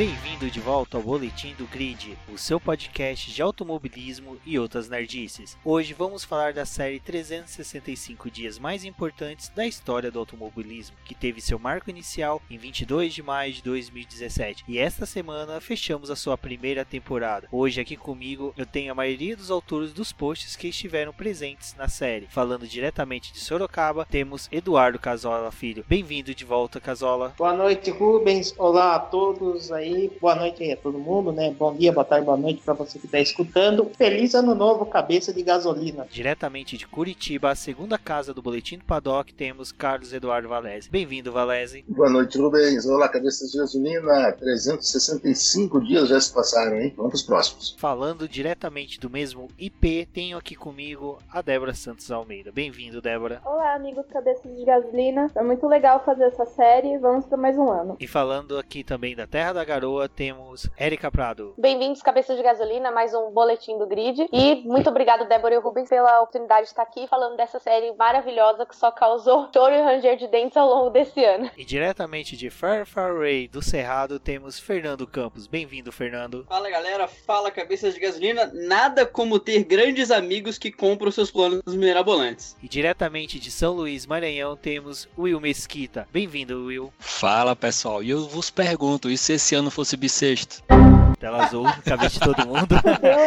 Bem-vindo de volta ao Boletim do Grid, o seu podcast de automobilismo e outras nerdices. Hoje vamos falar da série 365 dias mais importantes da história do automobilismo, que teve seu marco inicial em 22 de maio de 2017. E esta semana fechamos a sua primeira temporada. Hoje aqui comigo eu tenho a maioria dos autores dos posts que estiveram presentes na série. Falando diretamente de Sorocaba, temos Eduardo Casola Filho. Bem-vindo de volta, Casola. Boa noite, Rubens. Olá a todos aí aí. Boa noite aí a todo mundo, né? Bom dia, boa tarde, boa noite para você que está escutando. Feliz ano novo, cabeça de gasolina. Diretamente de Curitiba, a segunda casa do Boletim do Paddock, temos Carlos Eduardo Valese. Bem-vindo, Valese. Boa noite, Rubens. Olá, cabeça de gasolina. 365 dias já se passaram, hein? Vamos para os próximos. Falando diretamente do mesmo IP, tenho aqui comigo a Débora Santos Almeida. Bem-vindo, Débora. Olá, amigos cabeças de gasolina. Foi muito legal fazer essa série. Vamos para mais um ano. E falando aqui também da Terra da Garoa, Garoa temos Érica Prado. Bem-vindos, cabeças de gasolina, mais um boletim do grid. E muito obrigado, Débora e Rubens, pela oportunidade de estar aqui falando dessa série maravilhosa que só causou choro e ranger de dentes ao longo desse ano. E diretamente de Far Far Away do Cerrado temos Fernando Campos. Bem-vindo, Fernando. Fala galera, fala cabeças de gasolina. Nada como ter grandes amigos que compram seus planos mirabolantes. E diretamente de São Luís, Maranhão, temos Will Mesquita. Bem-vindo, Will. Fala pessoal, e eu vos pergunto, e se esse ano não fosse bissexto. Tela azul na cabeça de todo mundo.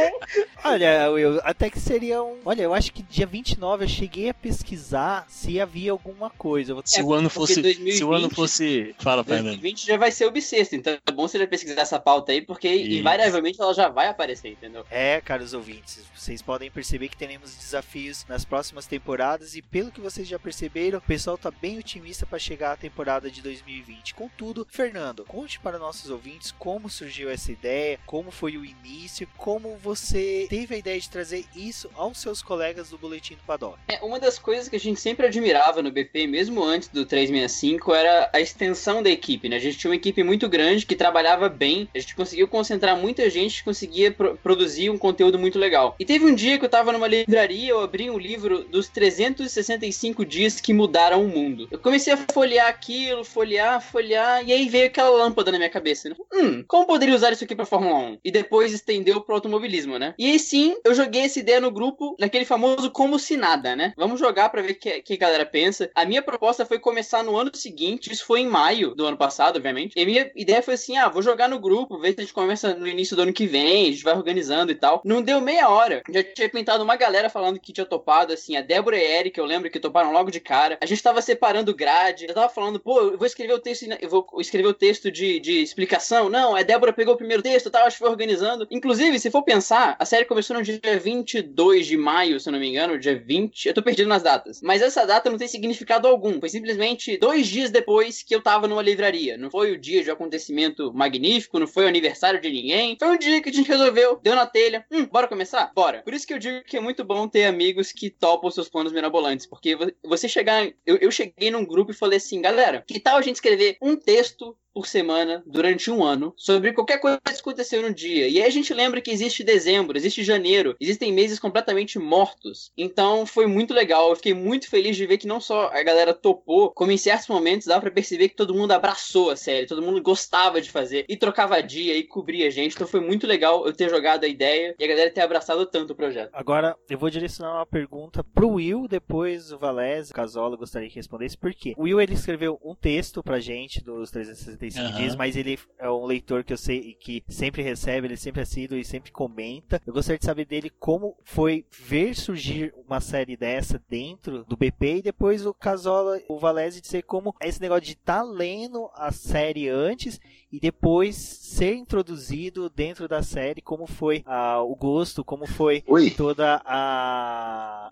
olha, eu, até que seria um. Olha, eu acho que dia 29 eu cheguei a pesquisar se havia alguma coisa. Se é, o ano fosse. 2020, se o ano fosse. Fala, Fernando. 2020 já vai ser o bissexto, então é bom você já pesquisar essa pauta aí, porque Isso. invariavelmente ela já vai aparecer, entendeu? É, caros ouvintes, vocês podem perceber que teremos desafios nas próximas temporadas e pelo que vocês já perceberam, o pessoal tá bem otimista para chegar à temporada de 2020. Contudo, Fernando, conte para nossos ouvintes como surgiu essa ideia, como foi o início, como você teve a ideia de trazer isso aos seus colegas do Boletim do Paddock. É, uma das coisas que a gente sempre admirava no BP, mesmo antes do 365, era a extensão da equipe, né? A gente tinha uma equipe muito grande que trabalhava bem, a gente conseguiu concentrar muita gente, conseguia pro produzir um conteúdo muito legal. E teve um dia que eu tava numa livraria, eu abri um livro dos 365 dias que mudaram o mundo. Eu comecei a folhear aquilo, folhear, folhear, e aí veio aquela lâmpada na minha cabeça. Né? Hum, como poderia usar isso aqui pra Fórmula 1? E depois estendeu pro automobilismo, né? E aí sim, eu joguei essa ideia no grupo, naquele famoso como se nada, né? Vamos jogar para ver o que, que a galera pensa. A minha proposta foi começar no ano seguinte, isso foi em maio do ano passado, obviamente. E a minha ideia foi assim: ah, vou jogar no grupo, ver se a gente começa no início do ano que vem, a gente vai organizando e tal. Não deu meia hora. Já tinha pintado uma galera falando que tinha topado, assim, a Débora e Eric, eu lembro que toparam logo de cara. A gente tava separando grade, eu tava falando, pô, eu vou escrever o texto, eu vou escrever o texto de, de explicação. Não, a Débora pegou o primeiro texto, tal, acho que foi organizando. Inclusive, se for pensar, a série começou no dia 22 de maio, se eu não me engano, dia 20. Eu tô perdido nas datas. Mas essa data não tem significado algum. Foi simplesmente dois dias depois que eu tava numa livraria. Não foi o dia de um acontecimento magnífico, não foi o aniversário de ninguém. Foi um dia que a gente resolveu, deu na telha. Hum, bora começar? Bora. Por isso que eu digo que é muito bom ter amigos que topam seus planos mirabolantes. Porque você chegar. Eu, eu cheguei num grupo e falei assim, galera, que tal a gente escrever um texto por semana durante um ano sobre qualquer coisa que aconteceu no dia. E aí a gente lembra que existe dezembro, existe janeiro, existem meses completamente mortos. Então foi muito legal. Eu fiquei muito feliz de ver que não só a galera topou, como em certos momentos dava para perceber que todo mundo abraçou a série, todo mundo gostava de fazer e trocava dia e cobria a gente. Então foi muito legal eu ter jogado a ideia e a galera ter abraçado tanto o projeto. Agora eu vou direcionar uma pergunta pro Will, depois o Valese, o Casola gostaria que respondesse por quê. O Will ele escreveu um texto pra gente dos 360 35 uhum. dias, mas ele é um leitor que eu sei que sempre recebe, ele sempre assíduo e sempre comenta. Eu gostaria de saber dele como foi ver surgir uma série dessa dentro do BP e depois o Casola, o Valese dizer como esse negócio de estar tá lendo a série antes e depois ser introduzido dentro da série, como foi ah, o gosto, como foi Oi. toda a.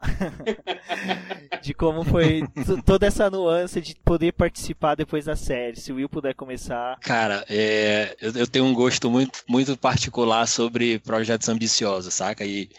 de como foi toda essa nuance de poder participar depois da série. Se o Will puder começar. Cara, é, eu, eu, tenho um gosto muito, muito particular sobre projetos ambiciosos, saca? E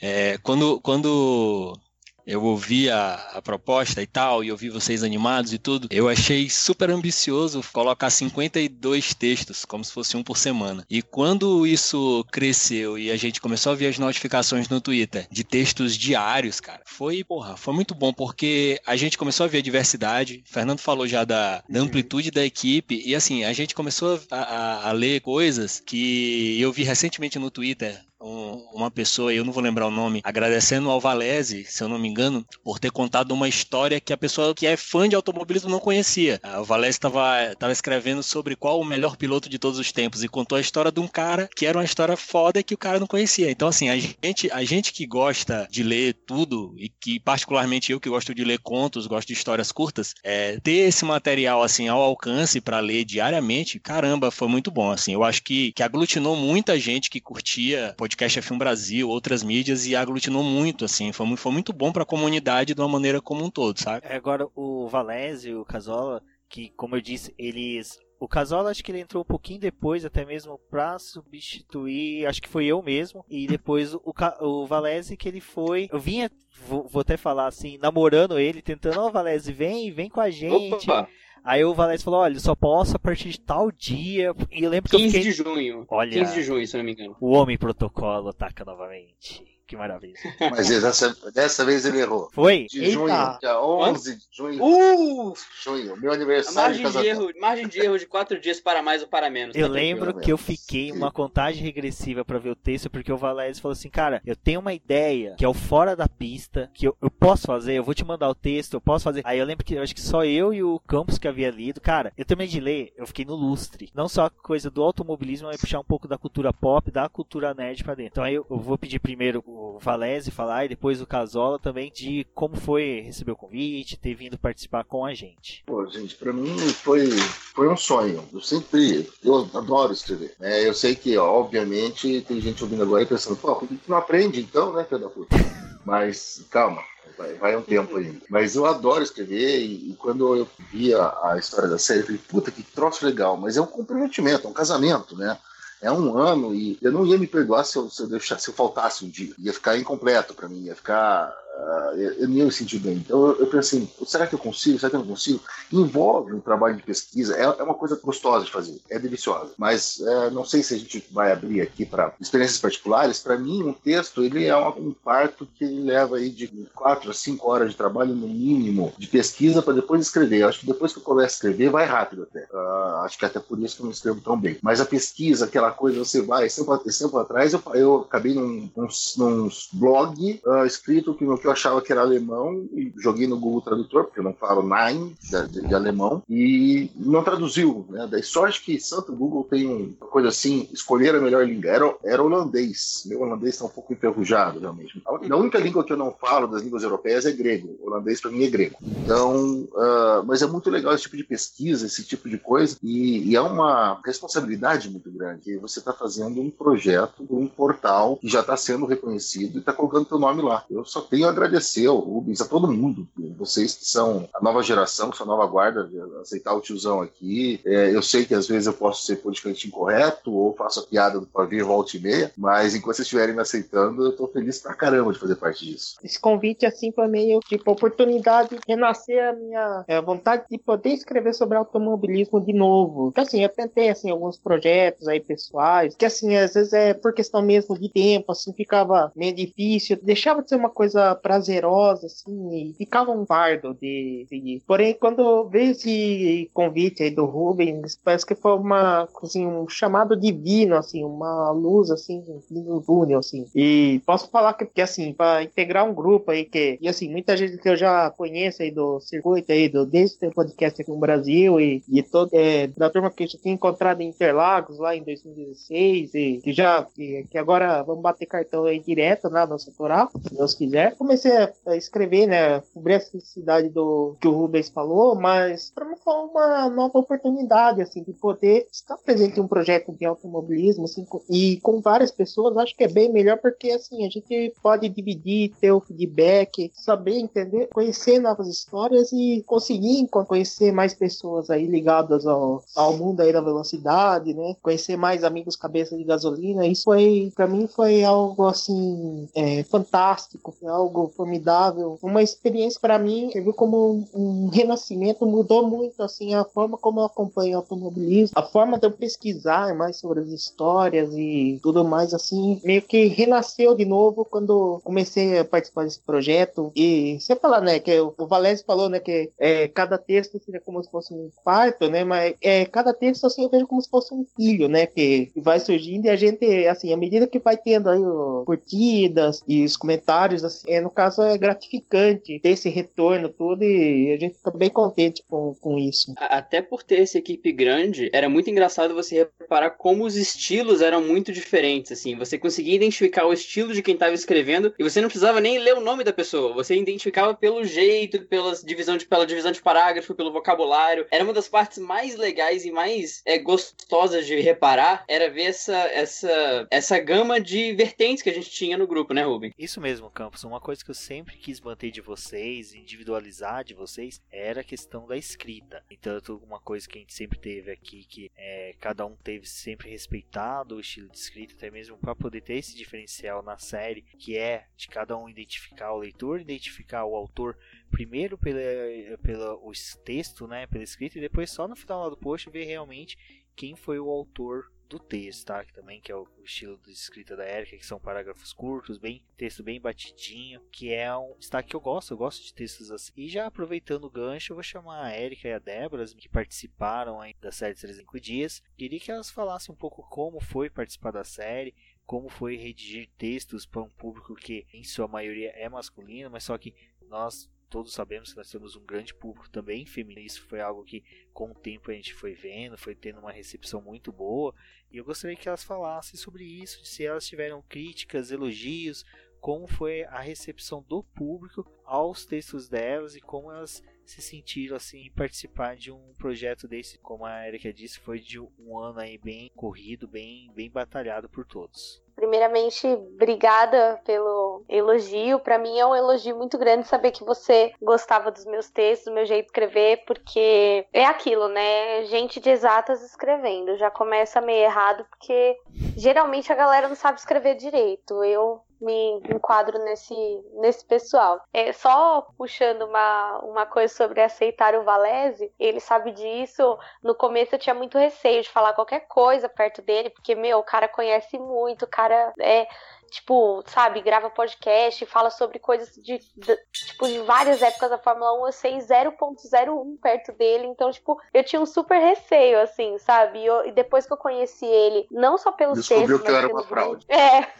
é, quando, quando eu ouvi a, a, proposta e tal, e eu vi vocês animados e tudo, eu achei super ambicioso colocar 52 textos, como se fosse um por semana. E quando isso cresceu e a gente começou a ver as notificações no Twitter de textos diários, cara, foi, porra, foi muito bom, porque a gente começou a ver a diversidade. O Fernando falou já da, da amplitude da equipe, e assim, a gente começou a, a, a ler coisas que eu vi recentemente no Twitter, um, uma pessoa, eu não vou lembrar o nome, agradecendo ao Valese, se eu não me engano, por ter contado uma história que a pessoa que é fã de automobilismo não conhecia. Ah, o Valese estava escrevendo sobre qual o melhor piloto de todos os tempos e contou a história de um cara que era uma história foda que o cara não conhecia. Então, assim, a gente, a gente que gosta de ler tudo e que, particularmente eu que gosto de ler contos, gosto de histórias curtas, é, ter esse material, assim, ao alcance para ler diariamente, caramba, foi muito bom, assim. Eu acho que, que aglutinou muita gente que curtia podcast F1 Brasil, outras mídias e aglutinou muito, assim, foi, foi muito bom para a comunidade de uma maneira como um todo, sabe? É, agora o Valese e o Casola, que como eu disse, eles o Casola acho que ele entrou um pouquinho depois, até mesmo para substituir, acho que foi eu mesmo. E depois o, o Valese que ele foi. Eu vinha, vou, vou até falar assim, namorando ele, tentando, ó, oh, Valese, vem, vem com a gente. Opa. Aí o Valese falou: olha, só posso a partir de tal dia. E eu lembro que 15 eu fiquei... de junho. Olha, 15 de junho, se não me engano. O Homem Protocolo ataca novamente. Que maravilha. Mas dessa, dessa vez ele errou. Foi? De Eita. junho, dia 11 de junho. Uh! Junho, meu aniversário. margem de, erro, margem de erro de 4 dias para mais ou para menos. Eu tá lembro que eu fiquei uma contagem regressiva para ver o texto, porque o Valério falou assim: cara, eu tenho uma ideia que é o fora da pista, que eu, eu posso fazer, eu vou te mandar o texto, eu posso fazer. Aí eu lembro que eu acho que só eu e o Campos que havia lido. Cara, eu terminei de ler, eu fiquei no lustre. Não só a coisa do automobilismo, mas puxar um pouco da cultura pop, da cultura nerd pra dentro. Então aí eu, eu vou pedir primeiro o Valese falar e depois o Casola também de como foi receber o convite, ter vindo participar com a gente. Pô, gente, para mim foi, foi um sonho. Eu sempre, eu adoro escrever. Né? Eu sei que, ó, obviamente, tem gente ouvindo agora e pensando, pô, por que tu não aprende então, né, filho da puta? Mas calma, vai, vai um tempo ainda. Mas eu adoro escrever e, e, quando eu vi a, a história da série, eu falei, puta, que troço legal. Mas é um comprometimento, é um casamento, né? É um ano e eu não ia me perdoar se eu, se eu, se eu faltasse um dia. Ia ficar incompleto para mim, ia ficar Uh, eu nem me senti bem. Então eu, eu pensei, será que eu consigo? Será que eu não consigo? Envolve um trabalho de pesquisa, é, é uma coisa gostosa de fazer, é deliciosa. Mas é, não sei se a gente vai abrir aqui para experiências particulares. Para mim, um texto ele é um, um parto que leva aí de 4 a 5 horas de trabalho no mínimo de pesquisa para depois escrever. Eu acho que depois que eu começo a escrever, vai rápido até. Uh, acho que até por isso que eu não escrevo tão bem. Mas a pesquisa, aquela coisa, você vai, esse tempo, atrás eu, eu acabei num, num, num blog uh, escrito que, que eu achava que era alemão e joguei no Google Tradutor, porque eu não falo Nine de, de, alemão, e não traduziu. Né? Daí sorte que Santo Google tem uma coisa assim, escolher a melhor língua. Era, era holandês. Meu holandês está um pouco enferrujado, realmente. A única língua que eu não falo das línguas europeias é grego. O holandês para mim é grego. Então, uh, mas é muito legal esse tipo de pesquisa, esse tipo de coisa, e, e é uma responsabilidade muito grande. Você está fazendo um projeto, um portal que já está sendo reconhecido e está colocando teu nome lá. Eu só tenho agradecer ao Rubens, a todo mundo, vocês que são a nova geração, que são a nova guarda, aceitar o tiozão aqui. É, eu sei que às vezes eu posso ser politicamente incorreto ou faço a piada do pavio volta e meia, mas enquanto vocês estiverem me aceitando, eu tô feliz pra caramba de fazer parte disso. Esse convite, assim, foi meio tipo oportunidade de renascer a minha é, vontade de poder escrever sobre automobilismo de novo. Então, assim, eu tentei, assim, alguns projetos aí pessoais, que, assim, às vezes é por questão mesmo de tempo, assim, ficava meio difícil, deixava de ser uma coisa prazerosa, assim, e ficava um fardo de seguir. Porém, quando veio esse convite aí do Rubens, parece que foi uma, assim, um chamado divino, assim, uma luz, assim, no túnel, assim. E posso falar que, que assim, para integrar um grupo aí que, e assim, muita gente que eu já conheço aí do circuito aí, do, desde o podcast aqui no Brasil e, e todo, é, da turma que eu tinha encontrado em Interlagos lá em 2016 e que já, que, que agora vamos bater cartão aí direto lá no Satoral, se Deus quiser. Comecei a, escrever, né, cobrir a felicidade do que o Rubens falou, mas para mim foi uma nova oportunidade, assim, de poder estar presente em um projeto de automobilismo, assim, e com várias pessoas, acho que é bem melhor porque, assim, a gente pode dividir, ter o feedback, saber entender, conhecer novas histórias e conseguir conhecer mais pessoas aí ligadas ao, ao mundo aí da velocidade, né? Conhecer mais amigos cabeça de gasolina. Isso foi, para mim, foi algo assim é, fantástico, foi algo formidável, uma experiência para mim, vi como um, um renascimento, mudou muito assim a forma como eu acompanho o automobilismo, a forma de eu pesquisar mais sobre as histórias e tudo mais assim, meio que renasceu de novo quando comecei a participar desse projeto. E você falar, né, que o Valécio falou, né, que é, cada texto seria como se fosse um parto, né, mas é, cada texto assim eu vejo como se fosse um filho, né, que vai surgindo e a gente, assim, à medida que vai tendo aí curtidas e os comentários, assim, é, no caso é gratificante ter esse retorno todo e a gente fica bem contente com, com isso. Até por ter essa equipe grande, era muito engraçado você reparar como os estilos eram muito diferentes, assim, você conseguia identificar o estilo de quem estava escrevendo e você não precisava nem ler o nome da pessoa, você identificava pelo jeito, pela divisão de, pela divisão de parágrafo, pelo vocabulário. Era uma das partes mais legais e mais é, gostosas de reparar, era ver essa, essa, essa gama de vertentes que a gente tinha no grupo, né, Ruben? Isso mesmo, Campos. Uma coisa que eu sempre quis manter de vocês, individualizar de vocês, era a questão da escrita. Então, uma coisa que a gente sempre teve aqui, que é, cada um teve sempre respeitado o estilo de escrita, até mesmo para poder ter esse diferencial na série, que é de cada um identificar o leitor, identificar o autor primeiro pela, pela texto, né, pela escrita, e depois só no final do post ver realmente quem foi o autor do texto, tá? Que também que é o, estilo de escrita da Erika, que são parágrafos curtos, bem texto bem batidinho, que é um destaque que eu gosto, eu gosto de textos assim. E já aproveitando o gancho, eu vou chamar a Erika e a Débora, que participaram aí da série 35 dias. Queria que elas falassem um pouco como foi participar da série, como foi redigir textos para um público que em sua maioria é masculino, mas só que nós todos sabemos que nós temos um grande público também feminino. Isso foi algo que com o tempo a gente foi vendo, foi tendo uma recepção muito boa. E eu gostaria que elas falassem sobre isso, se elas tiveram críticas, elogios, como foi a recepção do público aos textos delas e como elas se sentiram assim em participar de um projeto desse, como a Erika disse, foi de um ano aí bem corrido, bem bem batalhado por todos. Primeiramente, obrigada pelo elogio. Para mim é um elogio muito grande saber que você gostava dos meus textos, do meu jeito de escrever, porque é aquilo, né? Gente de exatas escrevendo. Já começa meio errado, porque geralmente a galera não sabe escrever direito. Eu me enquadro nesse, nesse pessoal. É, só puxando uma, uma coisa sobre aceitar o Valese, ele sabe disso. No começo eu tinha muito receio de falar qualquer coisa perto dele, porque, meu, o cara conhece muito, o cara é tipo, sabe, grava podcast, fala sobre coisas de, de, tipo, de várias épocas da Fórmula 1, eu sei 0.01 perto dele, então, tipo, eu tinha um super receio, assim, sabe, e, eu, e depois que eu conheci ele, não só pelos Descobriu textos... Descobriu que eu era uma fraude. É.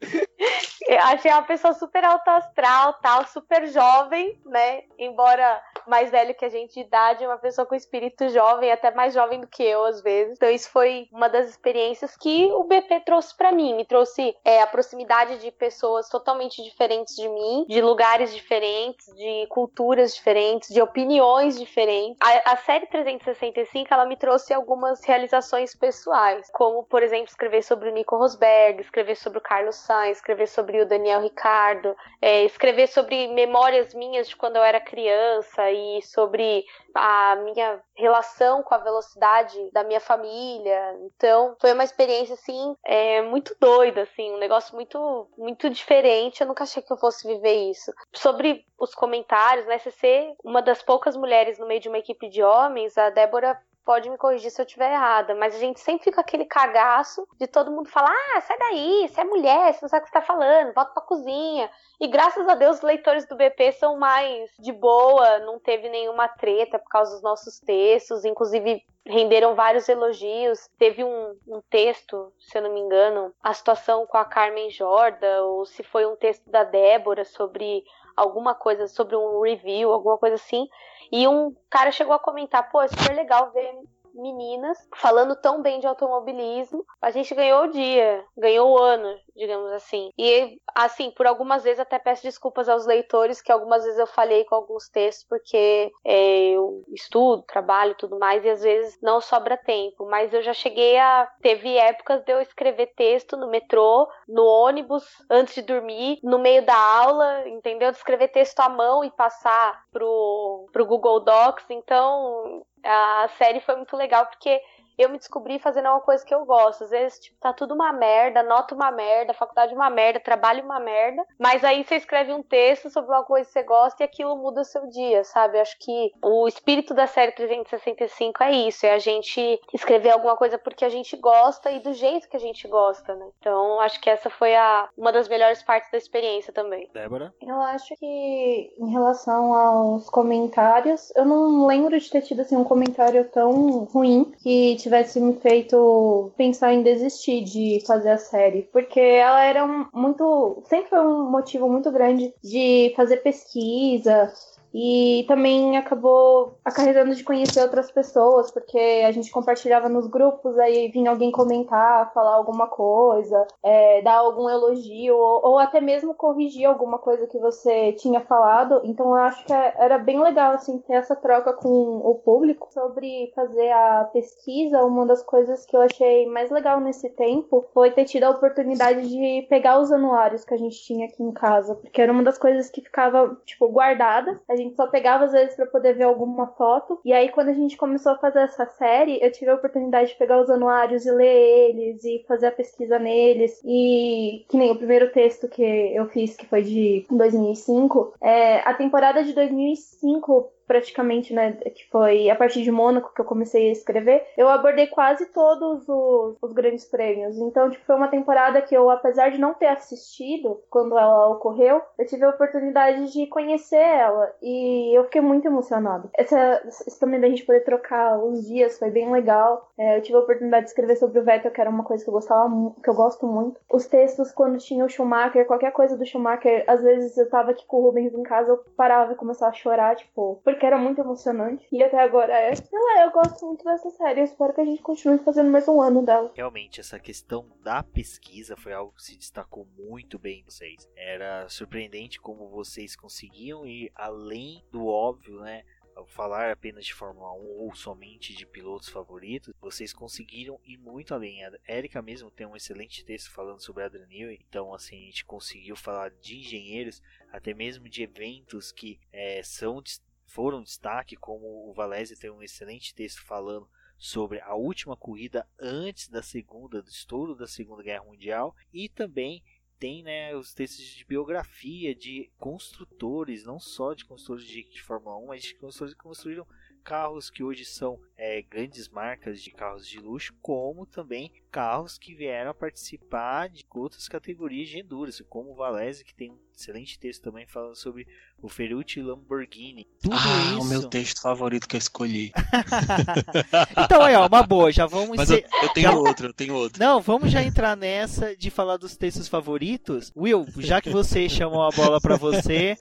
Achei uma pessoa super alto astral, tal, super jovem, né? Embora mais velho que a gente de idade, uma pessoa com espírito jovem, até mais jovem do que eu às vezes. Então isso foi uma das experiências que o BP trouxe para mim, me trouxe é, a proximidade de pessoas totalmente diferentes de mim, de lugares diferentes, de culturas diferentes, de opiniões diferentes. A, a série 365 ela me trouxe algumas realizações pessoais, como por exemplo escrever sobre o Nico Rosberg, escrever sobre o Carlos Sainz, escrever sobre o Daniel Ricardo, é, escrever sobre memórias minhas de quando eu era criança e sobre a minha relação com a velocidade da minha família. Então, foi uma experiência assim é, muito doida, assim, um negócio muito muito diferente. Eu nunca achei que eu fosse viver isso. Sobre os comentários, né? Você ser uma das poucas mulheres no meio de uma equipe de homens, a Débora pode me corrigir se eu estiver errada, mas a gente sempre fica aquele cagaço de todo mundo falar: ah, sai daí, você é mulher, você não sabe o que você tá falando, volta pra cozinha. E graças a Deus os leitores do BP são mais de boa, não teve nenhuma treta por causa dos nossos textos, inclusive renderam vários elogios. Teve um, um, texto, se eu não me engano, a situação com a Carmen Jorda, ou se foi um texto da Débora sobre alguma coisa, sobre um review, alguma coisa assim, e um cara chegou a comentar, pô, é super legal ver meninas falando tão bem de automobilismo. A gente ganhou o dia, ganhou o ano, digamos assim. E, assim, por algumas vezes até peço desculpas aos leitores, que algumas vezes eu falhei com alguns textos, porque é, eu estudo, trabalho tudo mais, e às vezes não sobra tempo. Mas eu já cheguei a. Teve épocas de eu escrever texto no metrô, no ônibus, antes de dormir, no meio da aula, entendeu? De escrever texto à mão e passar pro, pro Google Docs. Então, a série foi muito legal porque eu me descobri fazendo uma coisa que eu gosto. Às vezes, tipo, tá tudo uma merda, nota uma merda, faculdade uma merda, trabalho uma merda. Mas aí você escreve um texto sobre uma coisa que você gosta e aquilo muda o seu dia, sabe? Eu acho que o espírito da série 365 é isso: é a gente escrever alguma coisa porque a gente gosta e do jeito que a gente gosta, né? Então, acho que essa foi a, uma das melhores partes da experiência também. Débora? Eu acho que em relação aos comentários, eu não lembro de ter tido assim, um comentário tão ruim que tivesse me feito pensar em desistir de fazer a série, porque ela era um, muito, sempre foi um motivo muito grande de fazer pesquisa, e também acabou acarretando de conhecer outras pessoas, porque a gente compartilhava nos grupos, aí vinha alguém comentar, falar alguma coisa, é, dar algum elogio, ou, ou, até mesmo corrigir alguma coisa que você tinha falado. Então eu acho que é, era bem legal assim ter essa troca com o público sobre fazer a pesquisa. Uma das coisas que eu achei mais legal nesse tempo foi ter tido a oportunidade de pegar os anuários que a gente tinha aqui em casa, porque era uma das coisas que ficava tipo guardada. A gente só pegava às vezes para poder ver alguma foto. E aí, quando a gente começou a fazer essa série, eu tive a oportunidade de pegar os anuários e ler eles e fazer a pesquisa neles. E que nem o primeiro texto que eu fiz, que foi de 2005, é, a temporada de 2005 praticamente, né, que foi a partir de Mônaco que eu comecei a escrever, eu abordei quase todos os, os grandes prêmios. Então, tipo, foi uma temporada que eu, apesar de não ter assistido quando ela ocorreu, eu tive a oportunidade de conhecer ela e eu fiquei muito emocionada. Essa, isso também da gente poder trocar os dias foi bem legal. É, eu tive a oportunidade de escrever sobre o Vettel, que era uma coisa que eu gostava, que eu gosto muito. Os textos quando tinha o Schumacher, qualquer coisa do Schumacher, às vezes eu tava aqui com o Rubens em casa, eu parava e começava a chorar, tipo, porque que era muito emocionante. E até agora é. Sei lá, eu gosto muito dessa série. Eu espero que a gente continue fazendo mais um ano dela. Realmente, essa questão da pesquisa foi algo que se destacou muito bem em vocês. Era surpreendente como vocês conseguiam ir além do óbvio, né? Falar apenas de Fórmula 1 ou somente de pilotos favoritos, vocês conseguiram ir muito além. A Erika mesmo tem um excelente texto falando sobre Adrian Newey, então assim a gente conseguiu falar de engenheiros, até mesmo de eventos que é, são foram destaque, como o Valese tem um excelente texto falando sobre a última corrida antes da segunda, do estouro da Segunda Guerra Mundial, e também tem né, os textos de biografia de construtores, não só de construtores de, de Fórmula 1, mas de construtores que construíram carros que hoje são é, grandes marcas de carros de luxo, como também carros que vieram a participar de outras categorias de endurance, como o Valese, que tem um excelente texto também falando sobre o Ferrucci Lamborghini. Tudo ah, isso... o meu texto favorito que eu escolhi. então aí, ó, uma boa, já vamos... Mas ser... eu, eu, tenho já... outro, eu tenho outro. Não, vamos já entrar nessa de falar dos textos favoritos. Will, já que você chamou a bola para você,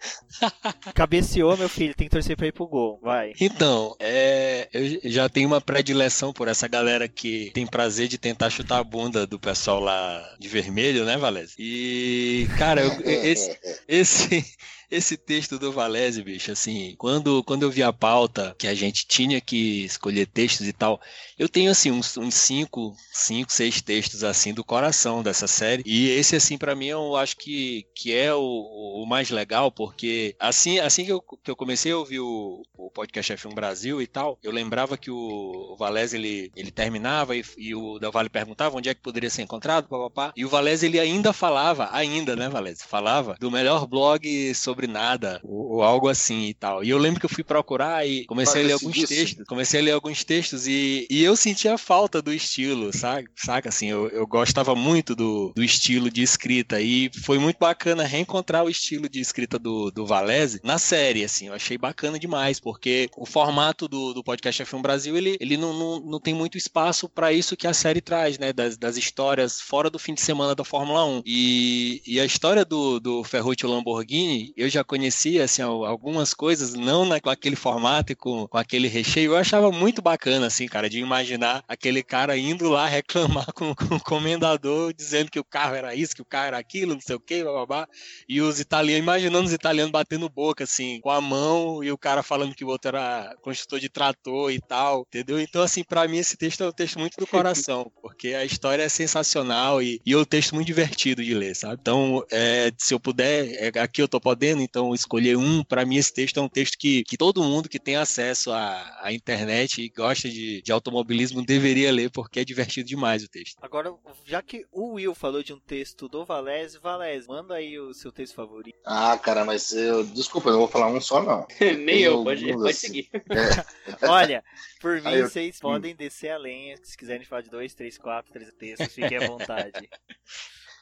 cabeceou, meu filho, tem que torcer pra ir pro gol, vai. Então, é... eu já tenho uma predileção por essa galera que tem prazer de tentar chutar a bunda do pessoal lá de vermelho, né, Valézio? E, cara, eu, esse, esse, esse texto do Valese, bicho, assim, quando, quando eu vi a pauta que a gente tinha que escolher textos e tal, eu tenho, assim, uns, uns cinco, cinco, seis textos, assim, do coração dessa série. E esse, assim, para mim, eu acho que, que é o, o mais legal, porque assim, assim que, eu, que eu comecei a ouvir o, o podcast F1 Brasil e tal, eu lembrava que o, o Valese, ele, ele terminava e, e o Del Valle perguntava onde é que poderia ser encontrado, papapá. E o Valese, ele ainda falava, ainda, né, Valese? Falava do melhor blog sobre sobre nada, ou, ou, algo assim e tal. E eu lembro que eu fui procurar e comecei a ler alguns textos, comecei a ler alguns textos e, e eu sentia falta do estilo, sabe? Saca assim, eu, eu gostava muito do, do estilo de escrita e foi muito bacana reencontrar o estilo de escrita do, do Valese na série, assim, eu achei bacana demais, porque porque o formato do, do podcast F1 Brasil, ele, ele não, não, não tem muito espaço para isso que a série traz, né? Das, das histórias fora do fim de semana da Fórmula 1. E, e a história do, do Ferruccio Lamborghini, eu já conhecia, assim, algumas coisas, não naquele formato e com, com aquele recheio, eu achava muito bacana, assim, cara, de imaginar aquele cara indo lá reclamar com, com o comendador, dizendo que o carro era isso, que o carro era aquilo, não sei o que, babá. E os italianos, imaginando os italianos batendo boca, assim, com a mão, e o cara falando que o outro era construtor de trator e tal, entendeu? Então, assim, para mim esse texto é um texto muito do coração, porque a história é sensacional e, e é um texto muito divertido de ler, sabe? Então, é, se eu puder, é, aqui eu tô podendo, então escolher um, para mim esse texto é um texto que, que todo mundo que tem acesso à, à internet e gosta de, de automobilismo deveria ler, porque é divertido demais o texto. Agora, já que o Will falou de um texto do Valese, Valese, manda aí o seu texto favorito. Ah, cara, mas eu. Desculpa, eu não vou falar um só, não. Nem eu, eu pode, pode seguir. É. Olha, por mim, eu... vocês podem descer a lenha. Se quiserem falar de dois, três, quatro, três textos, fiquem à vontade.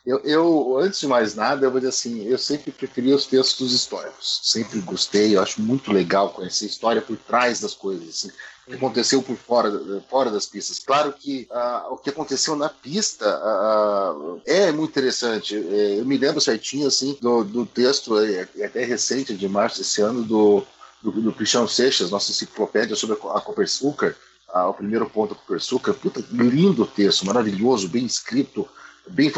Eu, eu, antes de mais nada, eu vou dizer assim, eu sempre preferi os textos históricos. Sempre gostei, eu acho muito legal conhecer a história por trás das coisas, assim, o que aconteceu por fora, fora das pistas. Claro que uh, o que aconteceu na pista uh, é muito interessante. É, eu me lembro certinho, assim, do, do texto, é, é até recente, de março desse ano, do, do, do Cristiano Seixas, nossa enciclopédia sobre a Copersucar, uh, o primeiro ponto da Copersucar. Puta, lindo texto, maravilhoso, bem escrito, bem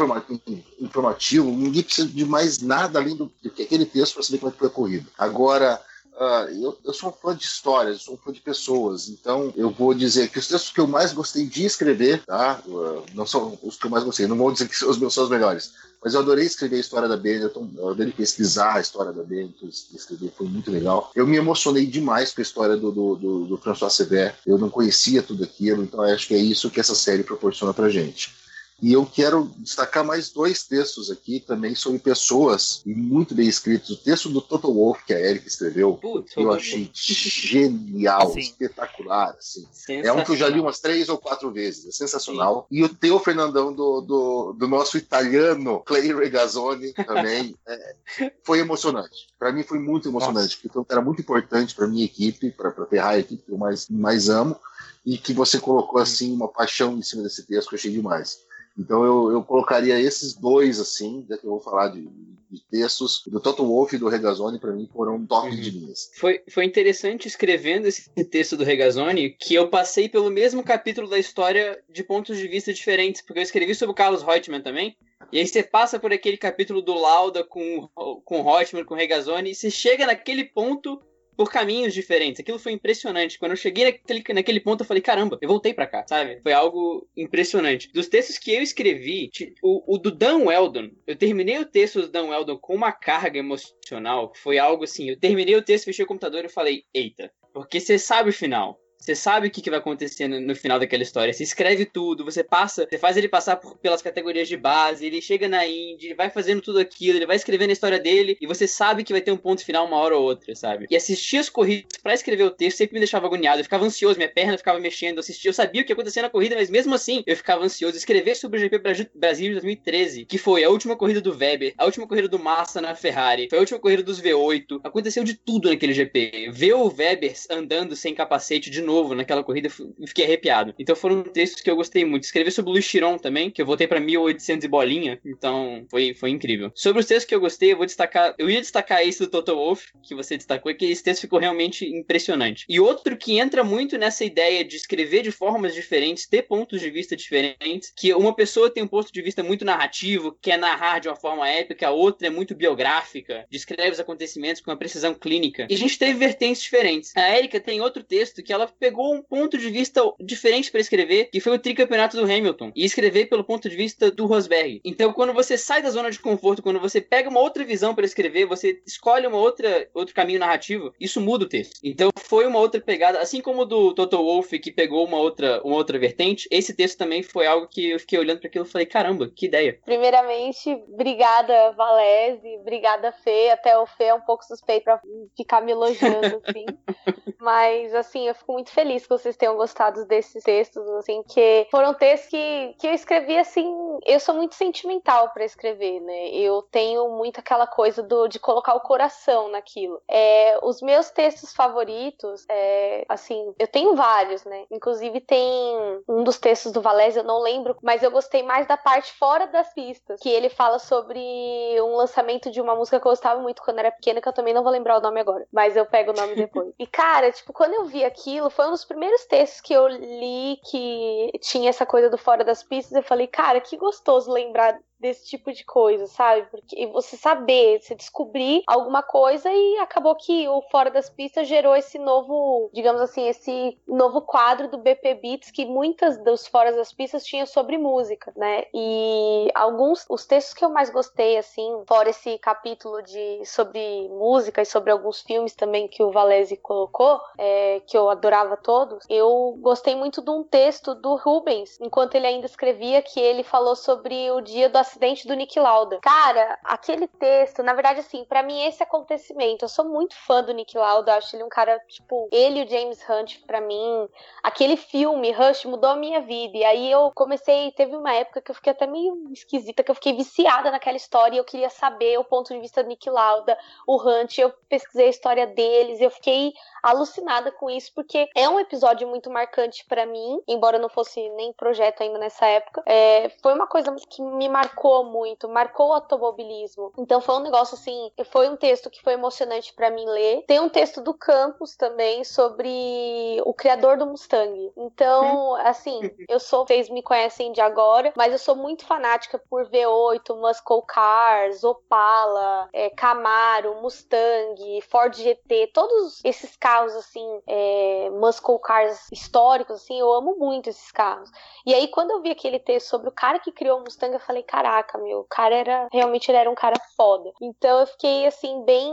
informativo, ninguém precisa de mais nada além do, do que aquele texto para saber como é que foi a corrida. Agora, uh, eu, eu, sou um fã de histórias, sou um fã de pessoas, então eu vou dizer que os textos que eu mais gostei de escrever, tá? Uh, não são os que eu mais gostei, não vou dizer que os meus são os melhores, mas eu adorei escrever a história da Benetton, eu adorei pesquisar a história da Benetton, escrever foi muito legal. Eu me emocionei demais com a história do, do, do, do François Sever, eu não conhecia tudo aquilo, então acho que é isso que essa série proporciona pra gente. E eu quero destacar mais dois textos aqui também sobre pessoas e muito bem escritos. O texto do Toto Wolff, que a Erika escreveu, Putz, eu achei genial, espetacular. Assim. É um que eu já li umas três ou quatro vezes, é sensacional. Sim. E o teu, Fernandão, do, do, do, nosso italiano, Clay Regazzoni, também, é, foi emocionante. Para mim foi muito emocionante, Nossa. porque era muito importante para minha equipe, para a Ferrari, a equipe que eu mais, mais amo, e que você colocou assim uma paixão em cima desse texto que eu achei demais. Então eu, eu colocaria esses dois, assim, já que eu vou falar de, de textos, do Toto Wolff e do Regazzoni, para mim foram top uhum. de linhas. Foi, foi interessante escrevendo esse texto do Regazzoni que eu passei pelo mesmo capítulo da história de pontos de vista diferentes, porque eu escrevi sobre o Carlos Reutemann também. E aí você passa por aquele capítulo do Lauda com, com Reutemann, com Regazzoni, e você chega naquele ponto por caminhos diferentes. Aquilo foi impressionante. Quando eu cheguei naquele, naquele ponto, eu falei, caramba, eu voltei para cá, sabe? Foi algo impressionante. Dos textos que eu escrevi, o, o, do Dan Weldon, eu terminei o texto do Dan Weldon com uma carga emocional. Foi algo assim, eu terminei o texto, fechei o computador e falei, eita, porque você sabe o final. Você sabe o que, que vai acontecer no, no, final daquela história. Você escreve tudo, você passa, você faz ele passar por, pelas categorias de base, ele chega na Indy, vai fazendo tudo aquilo, ele vai escrevendo a história dele e você sabe que vai ter um ponto final uma hora ou outra, sabe? E assistir as corridas para escrever o texto sempre me deixava agoniado, eu ficava ansioso, minha perna ficava mexendo, eu, assistia, eu sabia o que ia acontecer na corrida, mas mesmo assim eu ficava ansioso. Escrever sobre o GP Brasil de 2013, que foi a última corrida do Weber, a última corrida do Massa na Ferrari, foi a última corrida dos V8, aconteceu de tudo naquele GP. Ver o Weber andando sem capacete de novo naquela corrida e fiquei arrepiado. Então foram textos que eu gostei muito. Escrevi sobre o Luiz Chiron também, que eu voltei para 1800 e bolinha, então foi, foi incrível. Sobre os textos que eu gostei, eu vou destacar, eu ia destacar esse do Toto Wolff, que você destacou, que esse texto ficou realmente impressionante. E outro que entra muito nessa ideia de escrever de formas diferentes, ter pontos de vista diferentes, que uma pessoa tem um ponto de vista muito narrativo, quer narrar de uma forma épica, a outra é muito biográfica, descreve os acontecimentos com uma precisão clínica. E a gente teve vertentes diferentes. A Erika tem outro texto que ela pegou um ponto de vista diferente para escrever, que foi o tricampeonato do Hamilton, e escrever pelo ponto de vista do Rosberg. Então, quando você sai da zona de conforto, quando você pega uma outra visão para escrever, você escolhe uma outra outro caminho narrativo, isso muda o texto. Então, foi uma outra pegada, assim como o do Toto Wolff que pegou uma outra uma outra vertente, esse texto também foi algo que eu fiquei olhando para aquilo e falei, caramba, que ideia. Primeiramente, obrigada Valese, obrigada Fê, até o Fê é um pouco suspeito para ficar me elogiando assim. Mas, assim, eu fico muito feliz que vocês tenham gostado desses textos, assim, que foram textos que, que eu escrevi, assim, eu sou muito sentimental para escrever, né? Eu tenho muito aquela coisa do, de colocar o coração naquilo. É, os meus textos favoritos, é, assim, eu tenho vários, né? Inclusive tem um dos textos do Valese, eu não lembro, mas eu gostei mais da parte fora das pistas, que ele fala sobre um lançamento de uma música que eu gostava muito quando era pequena, que eu também não vou lembrar o nome agora, mas eu pego o nome depois. e cara, tipo, quando eu vi aquilo, foi um dos primeiros textos que eu li que tinha essa coisa do fora das pistas, eu falei, cara, que gostoso lembrar desse tipo de coisa, sabe? Porque você saber, você descobrir alguma coisa e acabou que o Fora das Pistas gerou esse novo, digamos assim, esse novo quadro do BP Beats que muitas dos Fora das Pistas tinham sobre música, né? E alguns, os textos que eu mais gostei, assim, fora esse capítulo de sobre música e sobre alguns filmes também que o Valese colocou, é, que eu adorava todos, eu gostei muito de um texto do Rubens, enquanto ele ainda escrevia, que ele falou sobre o dia do acidente do Nick Lauda. Cara, aquele texto, na verdade, assim, para mim esse acontecimento, eu sou muito fã do Nick Lauda, acho ele um cara, tipo, ele e o James Hunt, para mim, aquele filme, Rush, mudou a minha vida. E aí eu comecei, teve uma época que eu fiquei até meio esquisita, que eu fiquei viciada naquela história e eu queria saber o ponto de vista do Nick Lauda, o Hunt, eu pesquisei a história deles, eu fiquei alucinada com isso, porque é um episódio muito marcante para mim, embora não fosse nem projeto ainda nessa época. É, foi uma coisa que me marcou muito, marcou o automobilismo. Então foi um negócio assim, foi um texto que foi emocionante para mim ler. Tem um texto do Campos também sobre o criador do Mustang. Então, assim, eu sou, vocês me conhecem de agora, mas eu sou muito fanática por V8, Muscle Cars, Opala, é, Camaro, Mustang, Ford GT, todos esses carros assim, é, muscle cars históricos, assim, eu amo muito esses carros. E aí, quando eu vi aquele texto sobre o cara que criou o Mustang, eu falei, caraca, meu, o cara era, realmente ele era um cara foda. Então eu fiquei, assim, bem,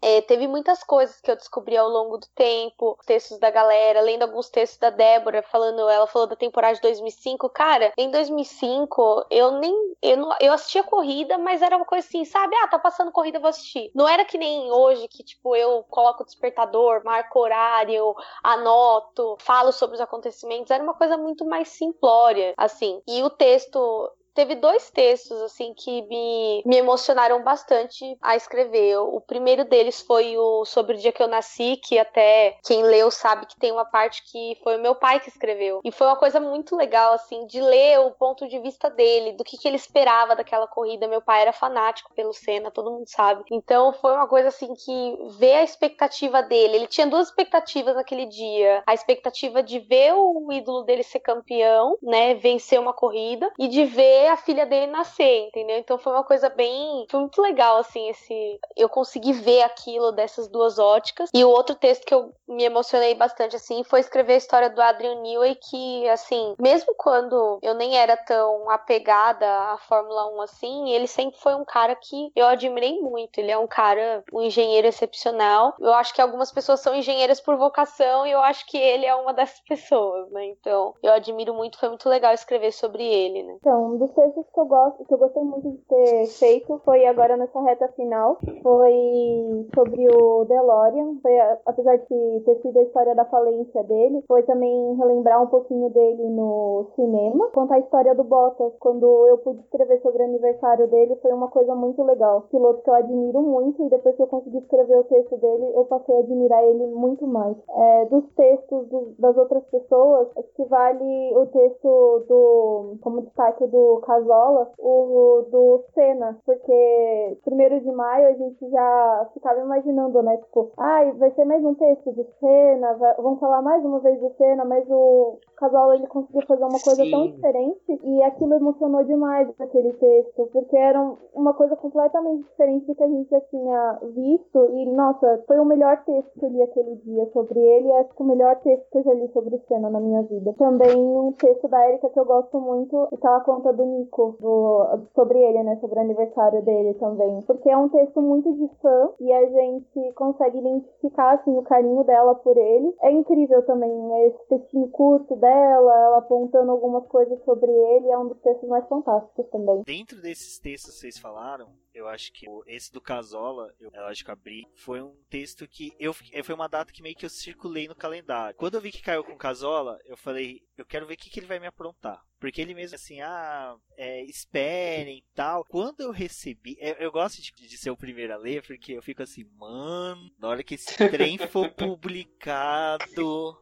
é, teve muitas coisas que eu descobri ao longo do tempo, textos da galera, lendo alguns textos da Débora, falando, ela falou da temporada de 2005, cara, em 2005, eu nem, eu, não, eu assistia corrida, mas era uma coisa assim, sabe, ah, tá passando corrida, vou assistir. Não era que nem hoje, que, tipo, eu coloco o despertador, marco horário, anoto, falo sobre os acontecimentos, era uma coisa muito mais simplória, assim. E o texto teve dois textos assim que me, me emocionaram bastante a escrever. O primeiro deles foi o sobre o dia que eu nasci, que até quem leu sabe que tem uma parte que foi o meu pai que escreveu. E foi uma coisa muito legal assim de ler o ponto de vista dele, do que, que ele esperava daquela corrida. Meu pai era fanático pelo Senna, todo mundo sabe. Então foi uma coisa assim que ver a expectativa dele. Ele tinha duas expectativas naquele dia: a expectativa de ver o ídolo dele ser campeão, né, vencer uma corrida, e de ver a filha dele nascer, entendeu? Então foi uma coisa bem. Foi muito legal, assim, esse. Eu consegui ver aquilo dessas duas óticas. E o outro texto que eu me emocionei bastante, assim, foi escrever a história do Adrian Newey, que, assim, mesmo quando eu nem era tão apegada à Fórmula 1 assim, ele sempre foi um cara que eu admirei muito. Ele é um cara, um engenheiro excepcional. Eu acho que algumas pessoas são engenheiras por vocação e eu acho que ele é uma dessas pessoas, né? Então, eu admiro muito, foi muito legal escrever sobre ele, né? Então, dos coisas que eu gosto, que eu gostei muito de ter feito foi agora nessa reta final, foi sobre o DeLorean, foi apesar de ter sido a história da falência dele, foi também relembrar um pouquinho dele no cinema, contar a história do Bottas, quando eu pude escrever sobre o aniversário dele, foi uma coisa muito legal. Piloto que eu admiro muito e depois que eu consegui escrever o texto dele, eu passei a admirar ele muito mais. É, dos textos do, das outras pessoas, acho que vale o texto do, como destaque do Casola, o do Senna, porque primeiro de maio a gente já ficava imaginando, né? Tipo, ai, ah, vai ser mais um texto do Senna, vai, vamos falar mais uma vez do Senna, mas o Casola ele conseguiu fazer uma coisa Sim. tão diferente e aquilo emocionou demais aquele texto, porque era uma coisa completamente diferente do que a gente já tinha visto e, nossa, foi o melhor texto que eu li aquele dia sobre ele e acho que o melhor texto que eu já li sobre o Senna na minha vida. Também um texto da Erika que eu gosto muito, que ela conta do Nico, do, sobre ele, né? Sobre o aniversário dele também. Porque é um texto muito de fã e a gente consegue identificar, assim, o carinho dela por ele. É incrível também né, esse textinho curto dela, ela apontando algumas coisas sobre ele. É um dos textos mais fantásticos também. Dentro desses textos que vocês falaram, eu acho que esse do Casola, eu, eu acho que abri, foi um texto que eu foi uma data que meio que eu circulei no calendário. Quando eu vi que caiu com Casola, eu falei, eu quero ver o que, que ele vai me aprontar. Porque ele mesmo assim, ah, é, esperem e tal. Quando eu recebi, eu, eu gosto de, de, ser o primeiro a ler, porque eu fico assim, mano, na hora que esse trem for publicado.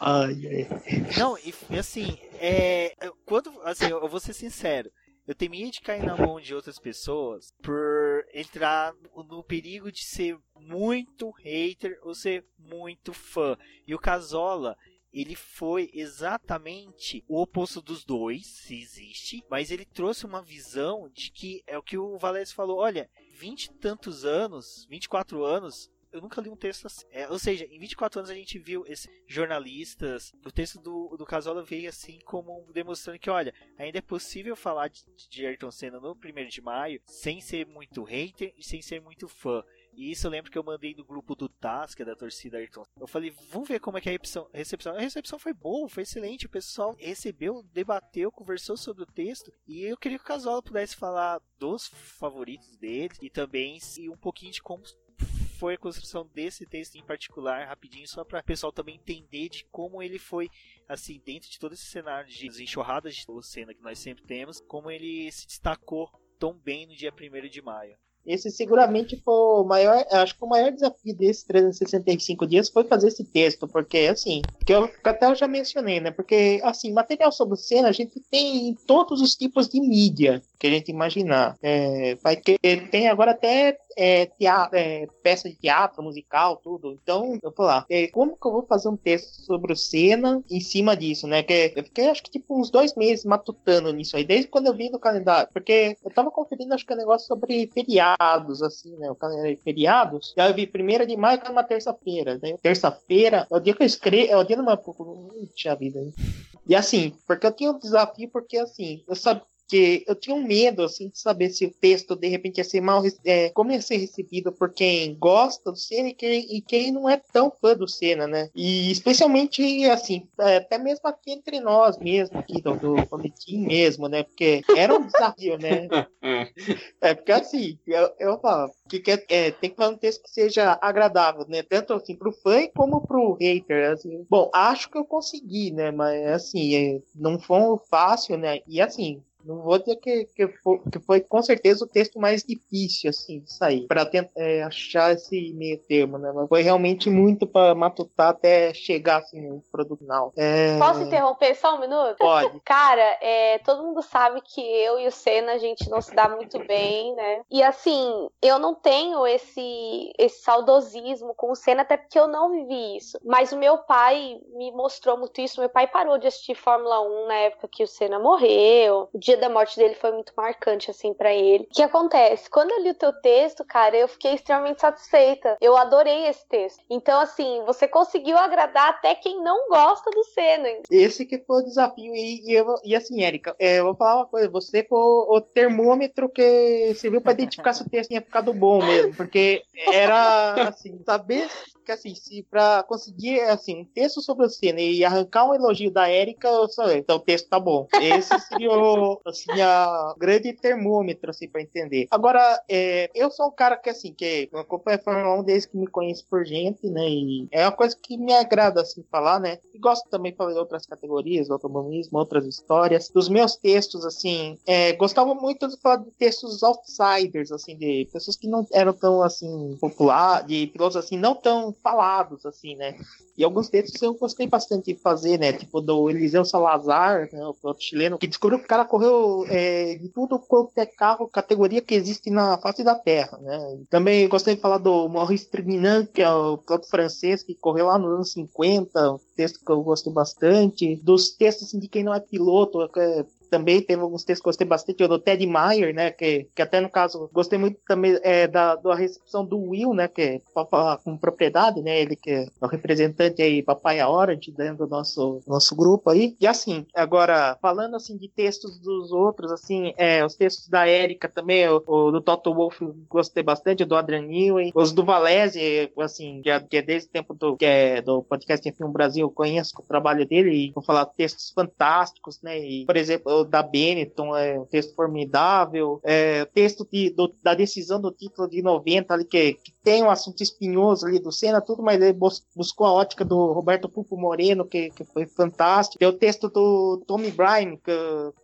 Ai, ai. Não, e assim, é, quando, assim, eu, eu vou ser sincero eu temia de cair na mão de outras pessoas por entrar no perigo de ser muito hater ou ser muito fã. E o Casola, ele foi exatamente o oposto dos dois, se existe, mas ele trouxe uma visão de que é o que o Valécio falou, olha, vinte e tantos anos, 24 anos, eu nunca li um texto assim. É, ou seja, em 24 anos a gente viu esses jornalistas. O texto do, do Casola veio assim como demonstrando que, olha, ainda é possível falar de, de Ayrton Senna no 1 de maio sem ser muito hater e sem ser muito fã. E isso eu lembro que eu mandei no grupo do TAS, que é da torcida Ayrton. Eu falei, vamos ver como é que é a recepção. A recepção foi boa, foi excelente. O pessoal recebeu, debateu, conversou sobre o texto. E eu queria que o Casola pudesse falar dos favoritos dele e também e um pouquinho de como foi a construção desse texto em particular, rapidinho, só para o pessoal também entender de como ele foi, assim, dentro de todo esse cenário de enxurradas de cena que nós sempre temos, como ele se destacou tão bem no dia 1 de maio. Esse seguramente foi o maior, acho que o maior desafio desses 365 dias foi fazer esse texto, porque assim, que eu até eu já mencionei, né? Porque assim, material sobre cena a gente tem em todos os tipos de mídia que a gente imaginar. É, vai ter, tem agora até é, teatro, é, peça de teatro, musical, tudo. Então, eu vou lá, é, como que eu vou fazer um texto sobre o Senna em cima disso, né? Que eu fiquei, acho que, tipo, uns dois meses matutando nisso aí, desde quando eu vi no calendário. Porque eu tava conferindo, acho que, um negócio sobre feriados, assim, né? O calendário de feriados. E aí eu vi, primeira de maio, que é uma terça-feira. Né? Terça-feira, é o dia que eu escrevo, é o dia de uma. Puxa vida, hein? E assim, porque eu tinha um desafio, porque assim, eu sabia que eu tinha um medo, assim, de saber se o texto, de repente, ia ser mal, é, como ia ser recebido por quem gosta do Senna e quem, e quem não é tão fã do Senna, né? E especialmente, assim, é, até mesmo aqui entre nós mesmo, aqui do, do Comitim mesmo, né? Porque era um desafio, né? É, porque assim, eu, eu falo, que quer, é, tem que fazer um texto que seja agradável, né? Tanto assim pro fã como pro hater. Assim. Bom, acho que eu consegui, né? Mas assim, é, não foi fácil, né? E assim, não vou dizer que, que, foi, que foi com certeza o texto mais difícil, assim, de sair, para é, achar esse meio termo, né? Mas foi realmente muito para matutar até chegar, assim, no produto final. É... Posso interromper só um minuto? Pode. Cara, é, todo mundo sabe que eu e o Senna, a gente não se dá muito bem, né? E assim, eu não tenho esse, esse saudosismo com o Senna, até porque eu não vivi isso. Mas o meu pai me mostrou muito isso. Meu pai parou de assistir Fórmula 1 na época que o Senna morreu. O dia dia da morte dele foi muito marcante, assim, para ele. O que acontece? Quando eu li o teu texto, cara, eu fiquei extremamente satisfeita. Eu adorei esse texto. Então, assim, você conseguiu agradar até quem não gosta do Senna. Esse que foi o desafio. E, e, eu, e assim, Érica, é, eu vou falar uma coisa. Você foi o termômetro que serviu para identificar se o texto tinha ficado bom mesmo. Porque era, assim, saber que assim, se pra conseguir assim, um texto sobre o Senna e arrancar um elogio da Érica, eu só, então o texto tá bom. Esse seria o, assim, a grande termômetro, assim, pra entender. Agora, é, eu sou um cara que, assim, que acompanha a Fórmula 1 desde que me conheço por gente, né, e é uma coisa que me agrada, assim, falar, né, gosto também de falar de outras categorias, automobilismo, outras histórias. Dos meus textos, assim, é, gostava muito de falar de textos outsiders, assim, de pessoas que não eram tão, assim, popular, de pilotos, assim, não tão falados, assim, né? E alguns textos eu gostei bastante de fazer, né? Tipo do Eliseu Salazar, né? o piloto chileno, que descobriu que o cara correu é, de tudo quanto é carro, categoria que existe na face da Terra, né? Também gostei de falar do Maurice Trignan, que é o piloto francês que correu lá nos anos 50, um texto que gostei bastante. Dos textos assim, de quem não é piloto, é, também teve alguns textos que gostei bastante, o do Ted Meyer, né, que, que até no caso gostei muito também é, da, da recepção do Will, né, que é falar com propriedade, né, ele que é o representante aí, Papai Orange, dentro do nosso, nosso grupo aí. E assim, agora, falando assim de textos dos outros, assim, é, os textos da Érica também, o, o do Toto Wolff gostei bastante, do Adrian Newey, os do Valese, assim, que é, que é desde o tempo do, que é, do podcast Enfim Brasil, conheço o trabalho dele e vou falar textos fantásticos, né, e, por exemplo, o da Benetton, é um texto formidável, é, texto de, do, da decisão do título de 90 ali, que, que tem um assunto espinhoso ali do Senna, tudo, mas ele buscou a ótica do Roberto Pupo Moreno, que, que foi fantástico. Tem o texto do Tommy Bryan, que,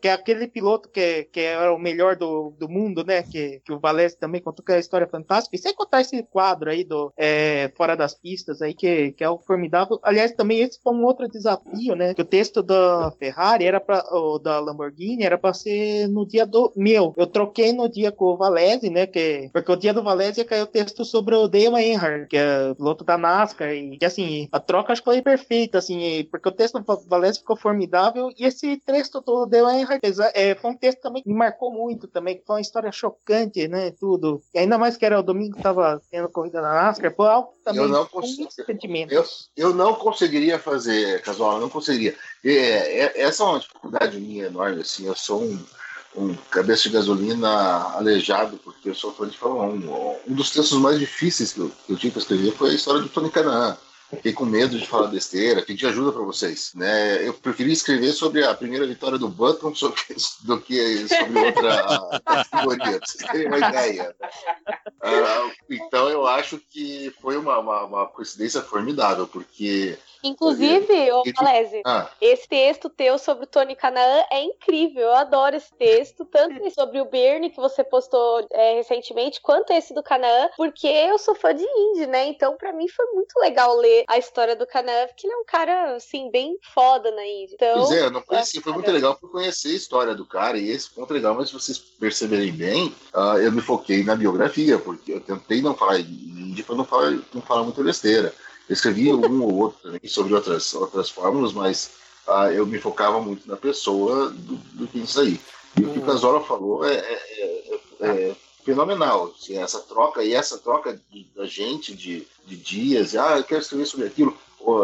que é aquele piloto que, que era o melhor do, do mundo, né? Que, que o Valese também contou que é uma história fantástica. E sem contar esse quadro aí do é, Fora das Pistas aí, que, que é o formidável. Aliás, também esse foi um outro desafio, né? Que o texto da Ferrari era para da Lamborghini era para ser no dia do meu. Eu troquei no dia com o Valese, né? Que, porque o dia do Valese caiu o texto sobre pro Dale Earnhardt, que é piloto da NASCAR, e que, assim, a troca acho que foi perfeita, assim, porque o texto do Valese ficou formidável, e esse texto do Dale Earnhardt é, foi um texto também que me marcou muito também, que foi uma história chocante, né, tudo. E ainda mais que era o domingo que tava tendo corrida na NASCAR, foi algo também eu não consegui, eu, eu não conseguiria fazer, Casual, eu não conseguiria. É, é, essa é uma dificuldade minha enorme, assim, eu sou um um cabeça de gasolina aleijado, porque eu sou fã de Fórmula 1. Um dos textos mais difíceis que eu, que eu tive para escrever foi a história do Tony Canaan. Fiquei com medo de falar besteira, pedi ajuda para vocês. Né? Eu preferi escrever sobre a primeira vitória do Button sobre, do que sobre outra categoria, pra vocês terem uma ideia. Uh, então eu acho que foi uma, uma, uma coincidência formidável, porque Inclusive, ô Alese, ah. esse texto teu sobre o Tony Canaan é incrível. Eu adoro esse texto, tanto sobre o Bernie que você postou é, recentemente, quanto esse do Canaan, porque eu sou fã de indie, né? Então, para mim foi muito legal ler a história do Canaan, porque ele é um cara, assim, bem foda na indie. Então, pois é, eu não conheci, foi muito legal por conhecer a história do cara, e esse ponto é legal, mas se vocês perceberem bem, uh, eu me foquei na biografia, porque eu tentei não falar indie para não falar, não falar muita besteira. Eu escrevi um ou outro também sobre outras, outras fórmulas, mas uh, eu me focava muito na pessoa do, do que isso aí. E o que o Casola falou é, é, é, é fenomenal. Assim, essa troca, e essa troca de, da gente de, de dias, ah, eu quero escrever sobre aquilo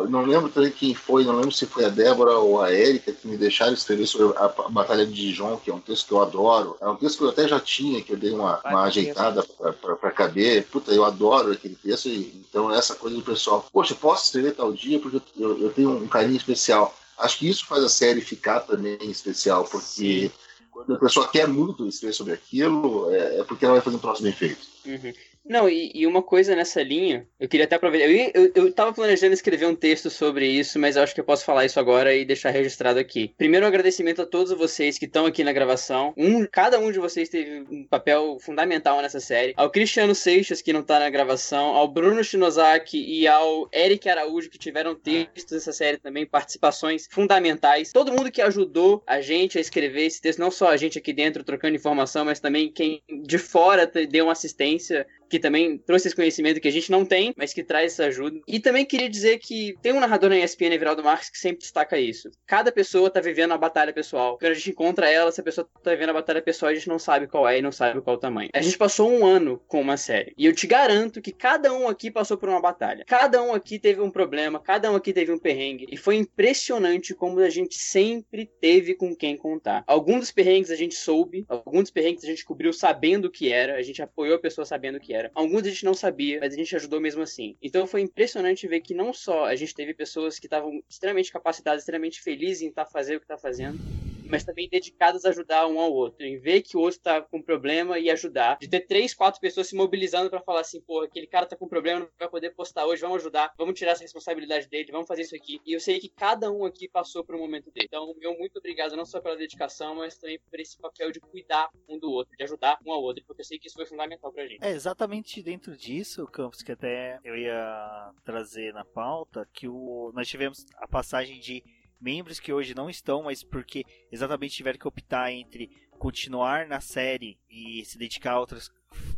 não lembro também quem foi, não lembro se foi a Débora ou a Érica que me deixaram escrever sobre a, Batalha de Dijon, que é um texto que eu adoro. É um texto que eu até já tinha, que eu dei uma, uma ajeitada para caber. Puta, eu adoro aquele texto. E, então, essa coisa do pessoal, poxa, posso escrever tal dia porque eu, eu tenho um carinho especial. Acho que isso faz a série ficar também especial, porque quando a pessoa quer muito escrever sobre aquilo, é, é porque ela vai fazer um próximo efeito. Uhum. Não, e, e, uma coisa nessa linha, eu queria até aproveitar. Eu, eu, eu tava planejando escrever um texto sobre isso, mas acho que eu posso falar isso agora e deixar registrado aqui. Primeiro, um agradecimento a todos vocês que estão aqui na gravação. Um, cada um de vocês teve um papel fundamental nessa série. Ao Cristiano Seixas, que não tá na gravação, ao Bruno Shinozaki e ao Eric Araújo, que tiveram textos nessa série também, participações fundamentais. Todo mundo que ajudou a gente a escrever esse texto, não só a gente aqui dentro trocando informação, mas também quem de fora deu uma assistência isso que também trouxe esse conhecimento que a gente não tem, mas que traz essa ajuda. E também queria dizer que tem um narrador na ESPN, Everaldo Marques, que sempre destaca isso. Cada pessoa tá vivendo a batalha pessoal. Quando a gente encontra ela, se a pessoa tá vivendo a batalha pessoal, a gente não sabe qual é e não sabe qual o tamanho. A gente passou um ano com uma série. E eu te garanto que cada um aqui passou por uma batalha. Cada um aqui teve um problema, cada um aqui teve um perrengue. E foi impressionante como a gente sempre teve com quem contar. Alguns dos perrengues a gente soube, alguns dos perrengues a gente cobriu sabendo o que era, a gente apoiou a pessoa sabendo o que era. Alguns a gente não sabia, mas a gente ajudou mesmo assim. Então foi impressionante ver que não só a gente teve pessoas que estavam extremamente capacitadas, extremamente felizes em estar tá fazendo o que está fazendo, mas também dedicadas a ajudar um ao outro, em ver que o outro tá com problema e ajudar. De ter três, quatro pessoas se mobilizando para falar assim, porra, aquele cara tá com problema, não vai poder postar hoje, vamos ajudar, vamos tirar essa responsabilidade dele, vamos fazer isso aqui. E eu sei que cada um aqui passou por um momento dele. Então, meu muito obrigado não só pela dedicação, mas também por esse papel de cuidar um do outro, de ajudar um ao outro, porque eu sei que isso foi fundamental pra gente. É exatamente dentro disso, Campos, que até eu ia trazer na pauta, que o nós tivemos a passagem de membros que hoje não estão, mas porque exatamente tiveram que optar entre continuar na série e se dedicar a outras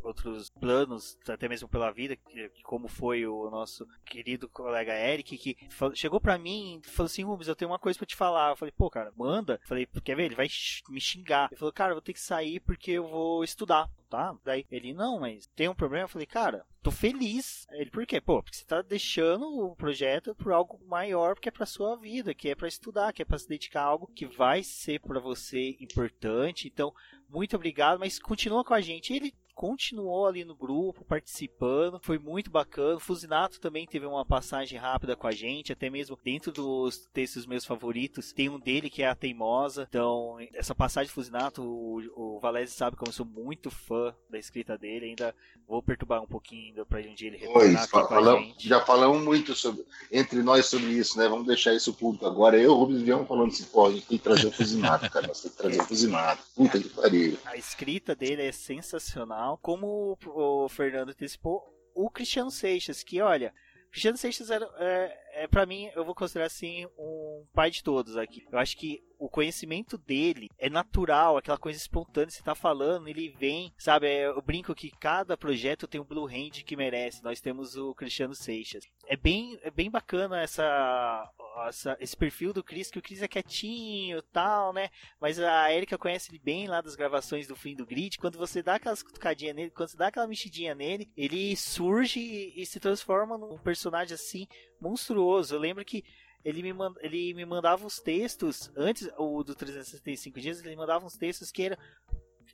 outros planos, até mesmo pela vida, que, como foi o nosso querido colega Eric, que falou, chegou para mim e falou assim: Rubens, eu tenho uma coisa para te falar. Eu falei, pô, cara, manda. Eu falei, quer ver? Ele vai me xingar. Ele falou, cara, eu vou ter que sair porque eu vou estudar tá? Daí ele, não, mas tem um problema? Eu falei, cara, tô feliz. Ele, por quê? Pô, porque você tá deixando o projeto por algo maior, que é pra sua vida, que é para estudar, que é para se dedicar a algo que vai ser para você importante. Então, muito obrigado, mas continua com a gente. Ele continuou ali no grupo, participando, foi muito bacana. O Fusinato também teve uma passagem rápida com a gente, até mesmo dentro dos textos meus favoritos, tem um dele que é a Teimosa. Então, essa passagem do Fusinato, o, o Valese sabe como eu sou muito fã da escrita dele, ainda vou perturbar um pouquinho ainda pra um dia ele retornar pois, Já falamos muito sobre, entre nós sobre isso, né? Vamos deixar isso público agora. Eu o Rubens viemos falando assim, pô, a gente tem que trazer o Fusinato, cara, nós temos que trazer o Fusinato. Puta que pariu. A escrita dele é sensacional como o Fernando antecipou, o Cristiano Seixas, que olha, Cristiano Seixas era, é, é para mim, eu vou considerar assim um pai de todos aqui. Eu acho que o conhecimento dele é natural, aquela coisa espontânea, você tá falando, ele vem, sabe? É, eu brinco que cada projeto tem um Blue Hand que merece. Nós temos o Cristiano Seixas. É bem, é bem bacana essa, essa, esse perfil do Chris, que o Chris é quietinho tal, né? Mas a Erika conhece ele bem lá das gravações do fim do grid. Quando você dá aquelas cutucadinhas nele, quando você dá aquela mexidinha nele, ele surge e, e se transforma num personagem assim monstruoso. Eu lembro que ele me, ele me mandava os textos, antes o do 365 dias, ele mandava uns textos que eram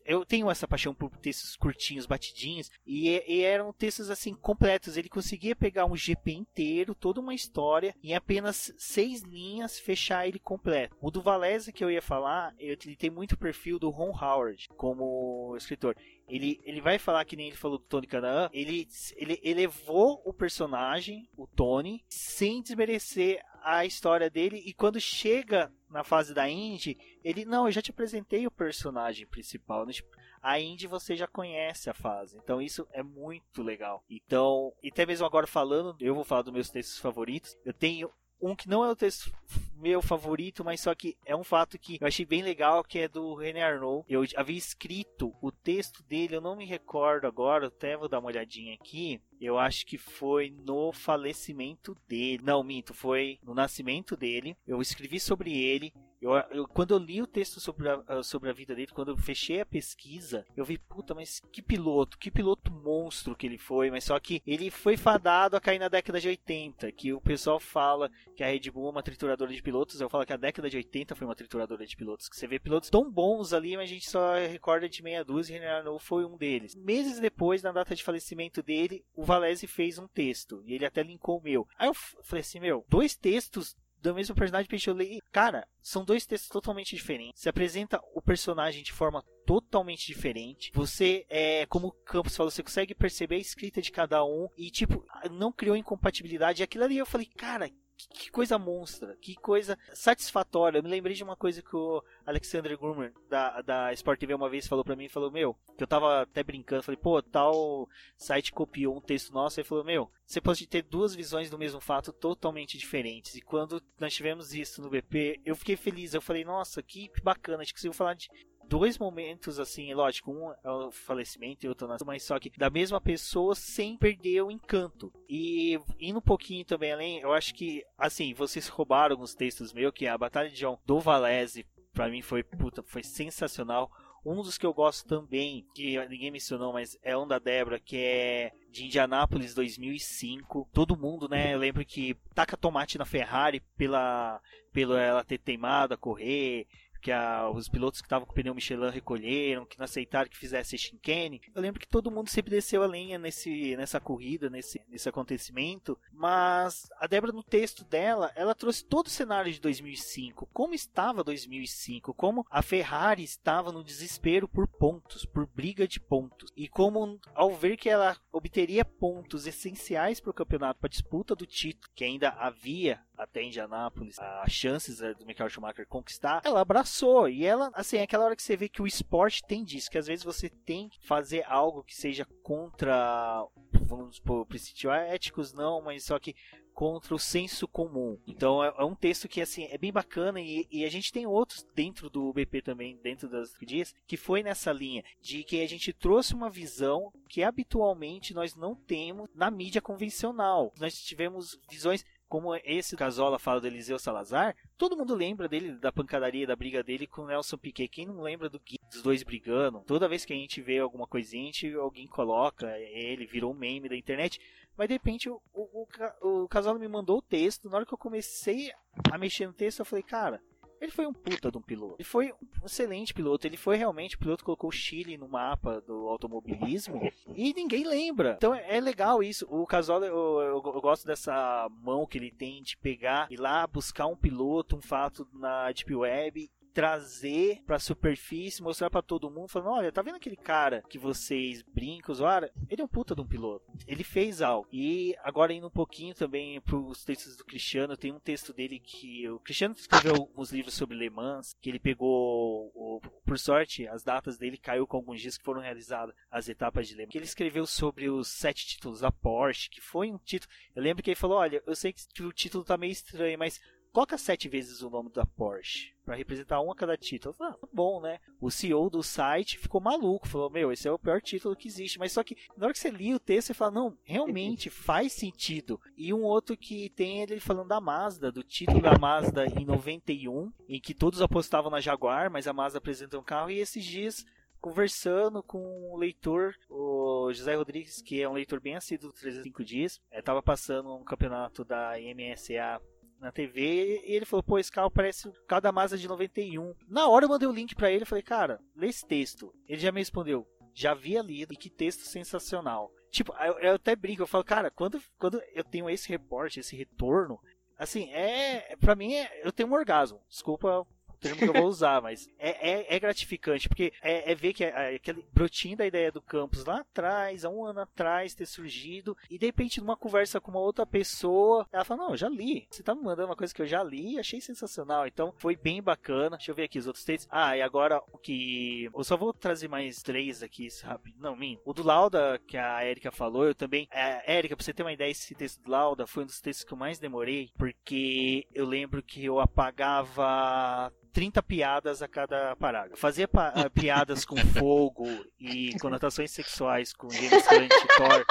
eu tenho essa paixão por textos curtinhos, batidinhos, e, e, eram textos assim completos. Ele conseguia pegar um GP inteiro, toda uma história, em apenas seis linhas, fechar ele completo. O do Valese que eu ia falar, ele tem muito perfil do Ron Howard como escritor. Ele, ele vai falar que nem ele falou do Tony Canaan, ele, ele elevou o personagem, o Tony, sem desmerecer a história dele e quando chega na fase da Indy, ele não, eu já te apresentei o personagem principal. Né? Tipo, a Indy você já conhece a fase. Então isso é muito legal. Então, e até mesmo agora falando, eu vou falar dos meus textos favoritos. Eu tenho um que não é o texto meu favorito, mas só que é um fato que eu achei bem legal, que é do René Arnoux. Eu havia escrito o texto dele, eu não me recordo agora, até vou dar uma olhadinha aqui. Eu acho que foi no falecimento dele. Não, minto, foi no nascimento dele. Eu escrevi sobre ele. Eu, eu, quando eu li o texto sobre a, sobre a vida dele, quando eu fechei a pesquisa, eu vi, puta, mas que piloto, que piloto monstro que ele foi, mas só que ele foi fadado a cair na década de 80, que o pessoal fala que a Red Bull é uma trituradora de pilotos, eu falo que a década de 80 foi uma trituradora de pilotos, que você vê pilotos tão bons ali, mas a gente só recorda de meia dúzia e Arnoux foi um deles. Meses depois, na data de falecimento dele, o Valese fez um texto, e ele até linkou o meu. Aí eu falei assim, meu, dois textos do mesmo personagem que eu li. Cara, são dois textos totalmente diferentes. Se apresenta o personagem de forma totalmente diferente. Você, é, como o Campos falou, você consegue perceber a escrita de cada um e, tipo, não criou incompatibilidade. E aquilo ali eu falei, cara, que coisa monstra, que coisa satisfatória. Eu me lembrei de uma coisa que o Alexander Grummer, da, da Sport TV, uma vez falou para mim, falou, meu, que eu tava até brincando, falei, pô, tal site copiou um texto nosso, e falou, meu, você pode ter duas visões do mesmo fato totalmente diferentes. E quando nós tivemos isso no BP, eu fiquei feliz, eu falei, nossa, que bacana, a gente conseguiu falar de dois momentos, assim, lógico, um é o falecimento e outro mas só que da mesma pessoa sem perder o encanto. E indo um pouquinho também além, eu acho que, assim, vocês roubaram alguns textos meus, que é a Batalha de John do Valese, pra mim foi, puta, foi sensacional. Um dos que eu gosto também, que ninguém mencionou, mas é um da Débora, que é de Indianápolis 2005. Todo mundo, né? Eu lembro que taca tomate na Ferrari pela, pela ela ter teimado a correr, que a, os pilotos que estavam com o pneu Michelin recolheram, que não aceitaram que fizesse chicane. Eu lembro que todo mundo sempre desceu a lenha nesse, nessa corrida, nesse, nesse acontecimento, mas a Débora no texto dela, ela trouxe todo o cenário de 2005, como estava 2005, como a Ferrari estava no desespero por pontos, por briga de pontos, e como ao ver que ela obteria pontos essenciais para o campeonato, para a disputa do título, que ainda havia até Indianápolis, as chances do Michael Schumacher conquistar, ela abraçou. E ela, assim, é aquela hora que você vê que o esporte tem disso, que às vezes você tem que fazer algo que seja contra, vamos supor, princípios éticos, não, mas só que contra o senso comum. Então é, é um texto que assim é bem bacana e, e, a gente tem outros dentro do BP também, dentro das dias, que foi nessa linha de que a gente trouxe uma visão que habitualmente nós não temos na mídia convencional. Nós tivemos visões como esse Casola fala do Eliseu Salazar, todo mundo lembra dele, da pancadaria, da briga dele com o Nelson Piquet. Quem não lembra do Gui, dos dois brigando? Toda vez que a gente vê alguma coisinha, gente, alguém coloca ele, virou um meme da internet. Mas de repente o, o, o, o Casola me mandou o texto. Na hora que eu comecei a mexer no texto, eu falei, cara, ele foi um puta de um piloto. Ele foi um excelente piloto. Ele foi realmente o piloto que colocou o Chile no mapa do automobilismo e ninguém lembra. Então é legal isso. O Casola, eu, eu, eu, gosto dessa mão que ele tem de pegar e lá buscar um piloto, um fato na Deep Web trazer pra superfície, mostrar para todo mundo, falando: olha, tá vendo aquele cara que vocês brincam, zoaram? Ele é um puta de um piloto. Ele fez algo. E agora indo um pouquinho também pros textos do Cristiano, tem um texto dele que o Cristiano escreveu uns livros sobre Le Mans, que ele pegou, o, por sorte, as datas dele caiu com alguns dias que foram realizadas as etapas de Le Mans. Que ele escreveu sobre os sete títulos da Porsche, que foi um título. Eu lembro que ele falou: olha, eu sei que o título tá meio estranho, mas coloca sete vezes o nome da Porsche para representar um a cada título. Falei, ah, bom, né? O CEO do site ficou maluco, falou: Meu, esse é o pior título que existe. Mas só que na hora que você lia o texto, você fala: Não, realmente faz sentido. E um outro que tem ele falando da Mazda, do título da Mazda em 91, em que todos apostavam na Jaguar, mas a Mazda apresentou um carro. E esses dias conversando com o leitor, o José Rodrigues, que é um leitor bem assíduo dos 305 dias, estava passando um campeonato da MSA na TV e ele falou: pô, esse carro parece o carro da Mazda de 91. Na hora eu mandei o link para ele falei: cara, lê esse texto. Ele já me respondeu: já havia lido e que texto sensacional. Tipo, eu, eu até brinco, eu falo, cara, quando, quando eu tenho esse reporte, esse retorno, assim, é. para mim, é, eu tenho um orgasmo. Desculpa termo que eu vou usar, mas é, é, é gratificante, porque é, é ver que é, aquele brotinho da ideia do campus lá atrás, há um ano atrás, ter surgido, e de repente numa conversa com uma outra pessoa, ela fala, não, já li. Você tá me mandando uma coisa que eu já li achei sensacional. Então foi bem bacana. Deixa eu ver aqui os outros textos. Ah, e agora o que. Eu só vou trazer mais três aqui, sabe? Não, mim. O do Lauda, que a Erika falou, eu também. É, Erika, pra você ter uma ideia, esse texto do Lauda foi um dos textos que eu mais demorei, porque eu lembro que eu apagava 30 piadas a cada parágrafo. Fazia pa eh, piadas com fogo e conotações sexuais com James Hunt e Thor.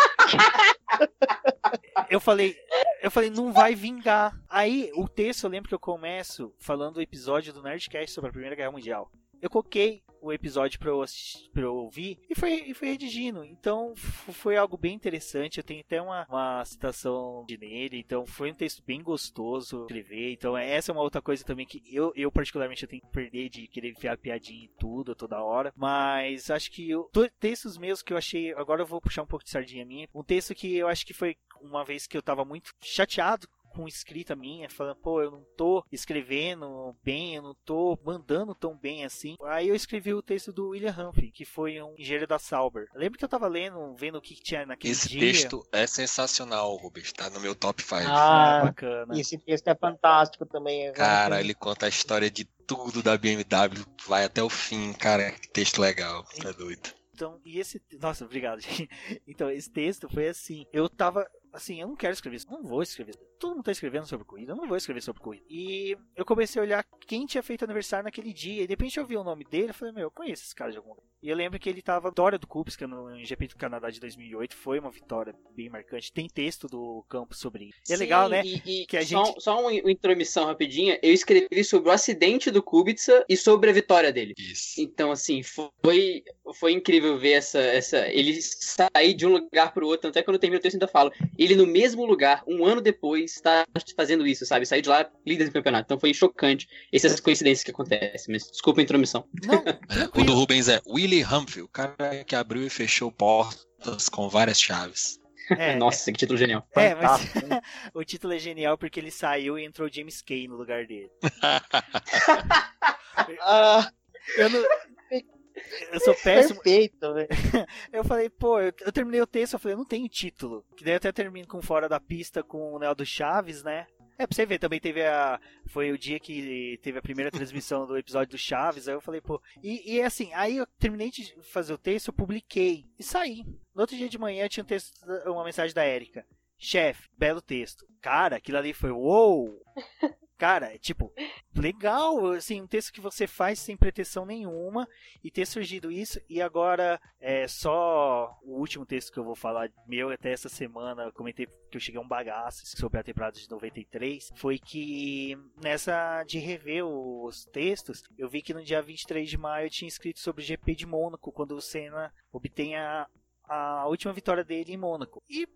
Eu falei, eu falei, não vai vingar. Aí o texto, eu lembro que eu começo falando o episódio do Nerdcast sobre a Primeira Guerra Mundial. Eu coloquei o episódio para eu, assistir, pra eu ouvir e foi, e foi redigindo. Então foi algo bem interessante. Eu tenho até uma, uma citação de nele. Então foi um texto bem gostoso escrever. Então essa é uma outra coisa também que eu, eu particularmente eu tenho que perder de querer enfiar piadinha em tudo toda hora. Mas acho que eu, textos meus que eu achei. Agora eu vou puxar um pouco de sardinha minha. Um texto que eu acho que foi uma vez que eu tava muito chateado com escrita minha, falando, pô, eu não tô escrevendo bem, eu não tô mandando tão bem assim. Aí eu escrevi o texto do William Humphrey, que foi um engenheiro da Sauber. lembro que eu tava lendo, vendo o que tinha naquele esse dia. Esse texto é sensacional, Rubens, tá no meu top 5. Ah, ah, bacana. Esse texto é fantástico também. Cara, ele conta a história de tudo da BMW, vai até o fim, cara, que texto legal, é doido. Então, e esse. Nossa, obrigado, gente. Então, esse texto foi assim. Eu tava assim, eu não quero escrever isso, não vou escrever. Todo mundo tá escrevendo sobre corrida, eu não vou escrever sobre corrida. E eu comecei a olhar quem tinha feito aniversário naquele dia, e de repente eu vi o nome dele, eu falei, meu, eu conheço esse cara de algum lugar. E eu lembro que ele tava vitória do Kubica no GP do Canadá de 2008, foi uma vitória bem marcante. Tem texto do campo sobre isso. É legal, né? E, e que a só, gente... só uma intromissão rapidinha, eu escrevi sobre o acidente do Kubica e sobre a vitória dele. Isso. Então, assim, foi, foi incrível ver essa, essa ele sair de um lugar pro outro, até quando eu termino o texto ainda falo, ele no mesmo lugar, um ano depois, está fazendo isso, sabe? Sair de lá líder do campeonato. Então foi chocante essas coincidências que acontecem. Mas desculpa a intromissão. Não, o do Rubens é Willie Billy Humphrey, o cara que abriu e fechou portas com várias chaves. É, Nossa, que título genial. É, mas o título é genial porque ele saiu e entrou James Kay no lugar dele. Ah. eu não. Eu sou péssimo. Perfeito, velho. eu falei, pô, eu, eu, terminei o texto, eu falei, eu não tenho título. Que daí eu até termino com Fora da Pista com o Neo do Chaves, né? É, pra você ver, também teve a. Foi o dia que teve a primeira transmissão do episódio do Chaves. Aí eu falei, pô. E, e assim, aí eu terminei de fazer o texto, eu publiquei e saí. No outro dia de manhã tinha um texto, uma mensagem da Érica. chefe, belo texto. Cara, aquilo ali foi uou! Cara, é tipo, legal, assim, um texto que você faz sem pretensão nenhuma e ter surgido isso. E agora, é só o último texto que eu vou falar, meu, até essa semana, eu comentei que eu cheguei a um bagaço sobre a temporada de 93. Foi que nessa de rever os textos, eu vi que no dia 23 de maio eu tinha escrito sobre o GP de Mônaco, quando o Senna obtém a, a última vitória dele em Mônaco. E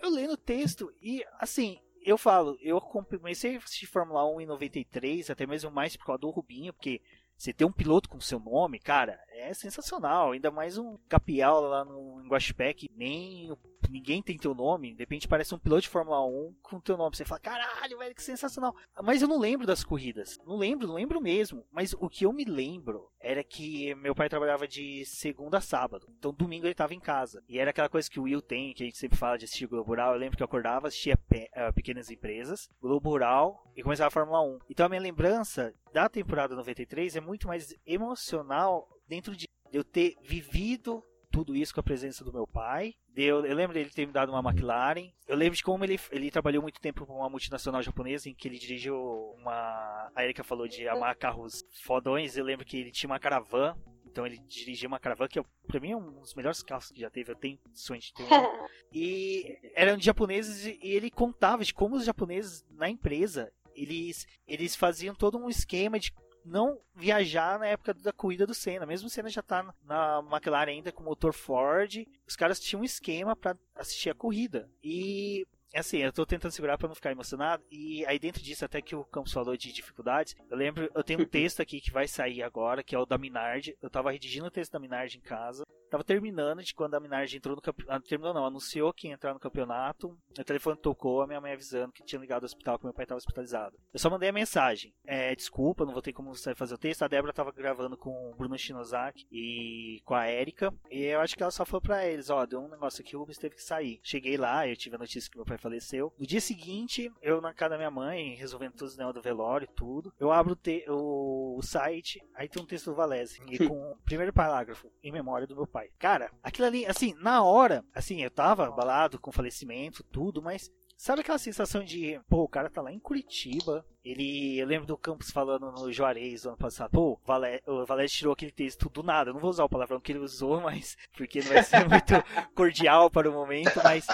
eu lendo o texto e assim, eu falo, eu comecei a assistir Fórmula 1 em 93, até mesmo mais por causa do Rubinho, porque você ter um piloto com seu nome, cara, é sensacional. Ainda mais um capial lá no Guaxpé nem ninguém tem teu nome. De repente parece um piloto de Fórmula 1 com teu nome. Você fala, caralho, velho, que sensacional. Mas eu não lembro das corridas. Não lembro, não lembro mesmo. Mas o que eu me lembro era que meu pai trabalhava de segunda a sábado. Então domingo ele estava em casa. E era aquela coisa que o Will tem, que a gente sempre fala de assistir Globo Rural. Eu lembro que eu acordava, assistia pe uh, Pequenas Empresas, Globo Rural e começava a Fórmula 1. Então a minha lembrança da temporada 93 é muito mais emocional dentro de eu ter vivido tudo isso com a presença do meu pai. Eu, eu lembro dele ter me dado uma McLaren. Eu lembro de como ele, ele trabalhou muito tempo com uma multinacional japonesa em que ele dirigiu uma. A Erika falou de amar carros fodões. Eu lembro que ele tinha uma caravana. Então ele dirigia uma caravana que para mim é um dos melhores carros que já teve. Eu tenho sonho de ter um. e eram de japoneses e ele contava de como os japoneses na empresa eles, eles faziam todo um esquema de não viajar na época da corrida do Senna. Mesmo o Senna já tá na McLaren ainda com motor Ford, os caras tinham um esquema para assistir a corrida. E assim, eu tô tentando segurar para não ficar emocionado. E aí dentro disso, até que o Campos falou de dificuldades, eu lembro, eu tenho um texto aqui que vai sair agora, que é o da Minardi. Eu tava redigindo o texto da Minardi em casa. Tava terminando de quando a Minardi entrou no campeonato. Ah, terminou não, anunciou que ia entrar no campeonato. O telefone tocou, a minha mãe avisando que tinha ligado ao hospital, que meu pai estava hospitalizado. Eu só mandei a mensagem. É, desculpa, não vou ter como fazer o texto. A Débora tava gravando com o Bruno Shinozaki e com a Erika. E eu acho que ela só falou pra eles: ó, deu um negócio aqui, o Rubens teve que sair. Cheguei lá, eu tive a notícia que meu pai faleceu. No dia seguinte, eu na casa da minha mãe, resolvendo todos os negócios do velório e tudo. Eu abro o, o site, aí tem um texto do Valese. E com o primeiro parágrafo, em memória do meu pai. Cara, aquilo ali, assim, na hora, assim, eu tava abalado com falecimento, tudo, mas Sabe aquela sensação de, pô, o cara tá lá em Curitiba. Ele, eu lembro do Campos falando no Juarez ano passado, pô, o Valério tirou aquele texto do nada. Eu não vou usar o palavrão que ele usou, mas porque não vai ser muito cordial para o momento, mas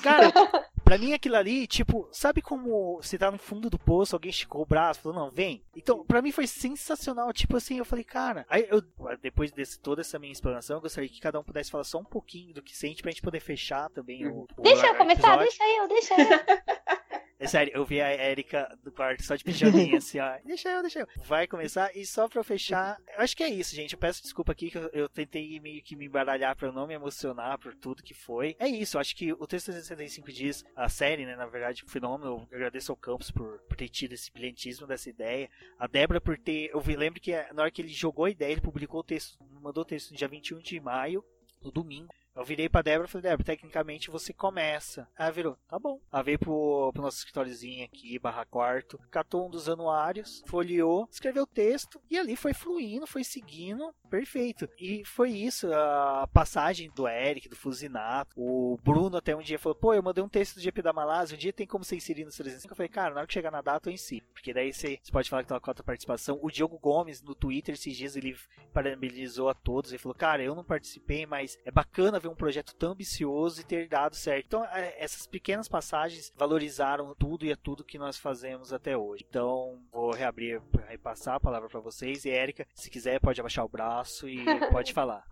cara, Pra mim aquilo ali, tipo, sabe como você tá no fundo do poço, alguém esticou o braço, falou, não, vem. Então, pra mim foi sensacional. Tipo assim, eu falei, cara, aí eu, depois de toda essa minha explanação, eu gostaria que cada um pudesse falar só um pouquinho do que sente pra gente poder fechar também o. o deixa eu começar, deixa eu, deixa eu. É sério, eu vi a Erika do quarto só de pijaminha, assim, ó. Deixa eu, deixa eu. Vai começar, e só pra eu fechar, eu acho que é isso, gente. Eu peço desculpa aqui que eu, eu tentei meio que me embaralhar pra eu não me emocionar por tudo que foi. É isso, acho que o 365 dias, a série, né, na verdade, o fenômeno, eu agradeço ao Campos por, por ter tido esse brilhantismo dessa ideia. A Débora por ter. Eu lembro que na hora que ele jogou a ideia, ele publicou o texto, mandou o texto no dia 21 de maio, no domingo. Eu virei pra Débora e falei, Débora, tecnicamente você começa. Ela virou, tá bom. Ela veio pro, pro nosso escritóriozinho aqui, barra quarto, catou um dos anuários, folheou, escreveu o texto e ali foi fluindo, foi seguindo, perfeito. E foi isso, a passagem do Eric, do Fusinato. O Bruno até um dia falou, pô, eu mandei um texto do GP da Malásia, um dia tem como você inserir no 305? Eu falei, cara, na hora que chegar na data eu si. Porque daí você, você pode falar que tem uma cota participação. O Diogo Gomes, no Twitter, esses dias, ele parabenizou a todos. Ele falou, cara, eu não participei, mas é bacana ver um projeto tão ambicioso e ter dado certo. Então, é, essas pequenas passagens valorizaram tudo e é tudo que nós fazemos até hoje. Então, vou reabrir e passar a palavra para vocês. E Érica, se quiser, pode abaixar o braço e pode falar.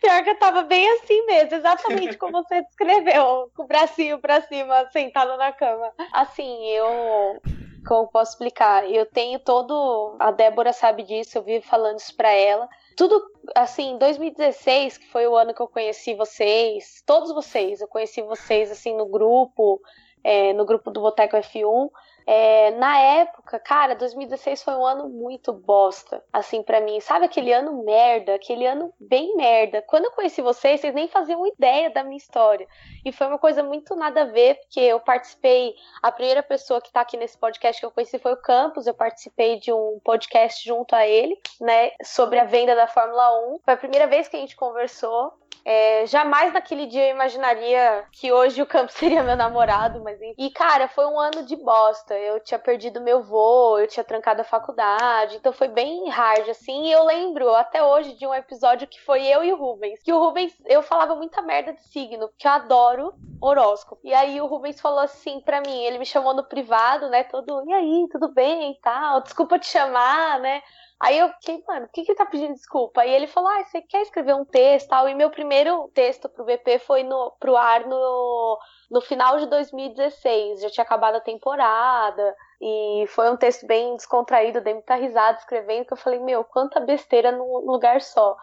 Pior que eu tava bem assim mesmo, exatamente como você descreveu, com o bracinho pra cima, sentado na cama. Assim, eu como posso explicar? Eu tenho todo. A Débora sabe disso, eu vivo falando isso pra ela. Tudo, assim, 2016, que foi o ano que eu conheci vocês, todos vocês, eu conheci vocês, assim, no grupo, é, no grupo do Boteco F1. É, na época, cara, 2016 foi um ano muito bosta, assim, para mim. Sabe aquele ano merda, aquele ano bem merda. Quando eu conheci vocês, vocês nem faziam ideia da minha história. E foi uma coisa muito nada a ver, porque eu participei, a primeira pessoa que tá aqui nesse podcast que eu conheci foi o Campos, eu participei de um podcast junto a ele, né, sobre a venda da Fórmula 1. Foi a primeira vez que a gente conversou. É, jamais naquele dia eu imaginaria que hoje o Campos seria meu namorado, mas e cara, foi um ano de bosta. Eu tinha perdido meu voo, eu tinha trancado a faculdade, então foi bem hard assim. E eu lembro até hoje de um episódio que foi eu e o Rubens, que o Rubens eu falava muita merda de signo, porque eu adoro horóscopo. E aí o Rubens falou assim para mim, ele me chamou no privado, né, todo, e aí, tudo bem e tal, desculpa te chamar, né? Aí eu fiquei, mano, por que, que tá pedindo desculpa? E ele falou, ah, você quer escrever um texto tal? E meu primeiro texto pro BP foi no, pro ar no, no final de 2016. Já tinha acabado a temporada. E foi um texto bem descontraído, dei muita risada escrevendo, que eu falei, meu, quanta besteira num lugar só.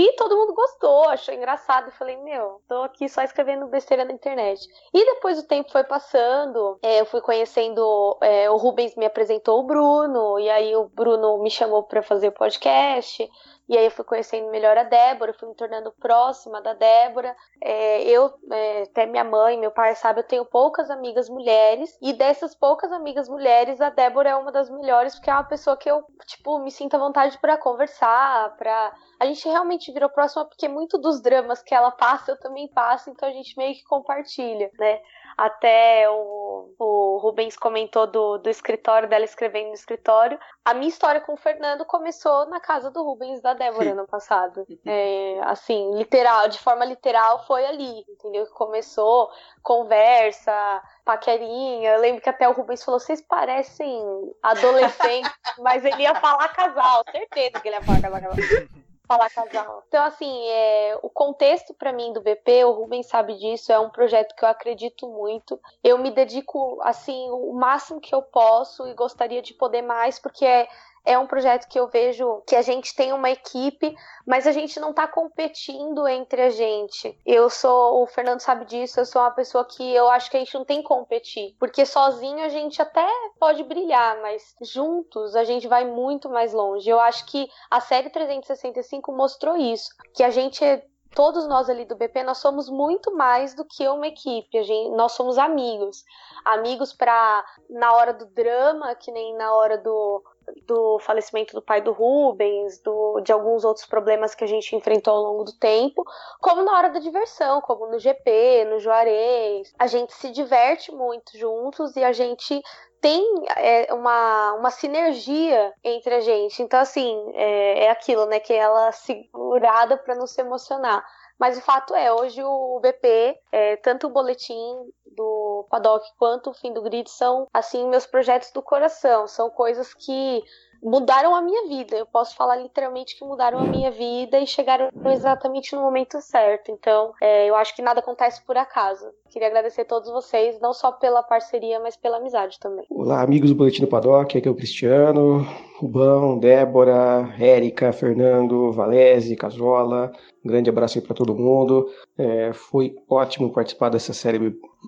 E todo mundo gostou, achou engraçado. E falei, meu, tô aqui só escrevendo besteira na internet. E depois o tempo foi passando, é, eu fui conhecendo, é, o Rubens me apresentou o Bruno, e aí o Bruno me chamou para fazer podcast. E aí eu fui conhecendo melhor a Débora, fui me tornando próxima da Débora. É, eu, é, até minha mãe, meu pai sabe, eu tenho poucas amigas mulheres. E dessas poucas amigas mulheres, a Débora é uma das melhores, porque é uma pessoa que eu, tipo, me sinto à vontade para conversar, pra... A gente realmente virou próxima, porque muito dos dramas que ela passa, eu também passo, então a gente meio que compartilha, né? Até o, o Rubens comentou do, do escritório, dela escrevendo no escritório. A minha história com o Fernando começou na casa do Rubens da Débora no passado. É, assim, literal, de forma literal, foi ali, entendeu? Que começou, conversa, paquerinha. Eu lembro que até o Rubens falou: vocês parecem adolescentes, mas ele ia falar casal, certeza que ele ia falar casal. casal falar casal. Então, assim, é, o contexto para mim do BP, o Rubens sabe disso, é um projeto que eu acredito muito. Eu me dedico, assim, o máximo que eu posso e gostaria de poder mais, porque é, é um projeto que eu vejo que a gente tem uma equipe, mas a gente não tá competindo entre a gente. Eu sou, o Fernando sabe disso, eu sou uma pessoa que eu acho que a gente não tem que competir, porque sozinho a gente até pode brilhar, mas juntos a gente vai muito mais longe. Eu acho que a série 365 mostrou isso, que a gente é todos nós ali do BP, nós somos muito mais do que uma equipe. Gente, nós somos amigos. Amigos para na hora do drama, que nem na hora do, do falecimento do pai do Rubens, do, de alguns outros problemas que a gente enfrentou ao longo do tempo, como na hora da diversão, como no GP, no Juarez. A gente se diverte muito juntos e a gente tem é, uma, uma sinergia entre a gente. Então, assim, é, é aquilo, né? Que ela segurada para não se emocionar. Mas o fato é, hoje o BP, é, tanto o boletim do Paddock quanto o fim do grid são, assim, meus projetos do coração. São coisas que mudaram a minha vida. Eu posso falar literalmente que mudaram a minha vida e chegaram exatamente no momento certo. Então, é, eu acho que nada acontece por acaso. Queria agradecer a todos vocês, não só pela parceria, mas pela amizade também. Olá, amigos do Boletim do Paddock, aqui é o Cristiano, Rubão, Débora, Érica, Fernando, Valese, Casola. Um grande abraço aí para todo mundo. É, foi ótimo participar dessa série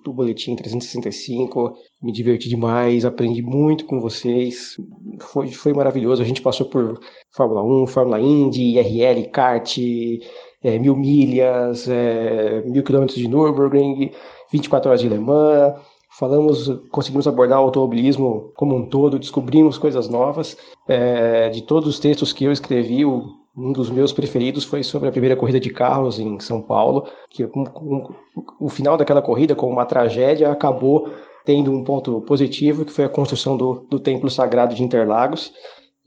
do Boletim 365. Me diverti demais, aprendi muito com vocês. Foi, foi maravilhoso. A gente passou por Fórmula 1, Fórmula Indy, IRL, kart, é, mil milhas, é, mil quilômetros de Nürburgring, 24 horas de Le Mans. Falamos, conseguimos abordar o automobilismo como um todo, descobrimos coisas novas. É, de todos os textos que eu escrevi, o, um dos meus preferidos foi sobre a primeira corrida de carros em São Paulo, que um, um, o final daquela corrida, com uma tragédia, acabou tendo um ponto positivo, que foi a construção do, do Templo Sagrado de Interlagos.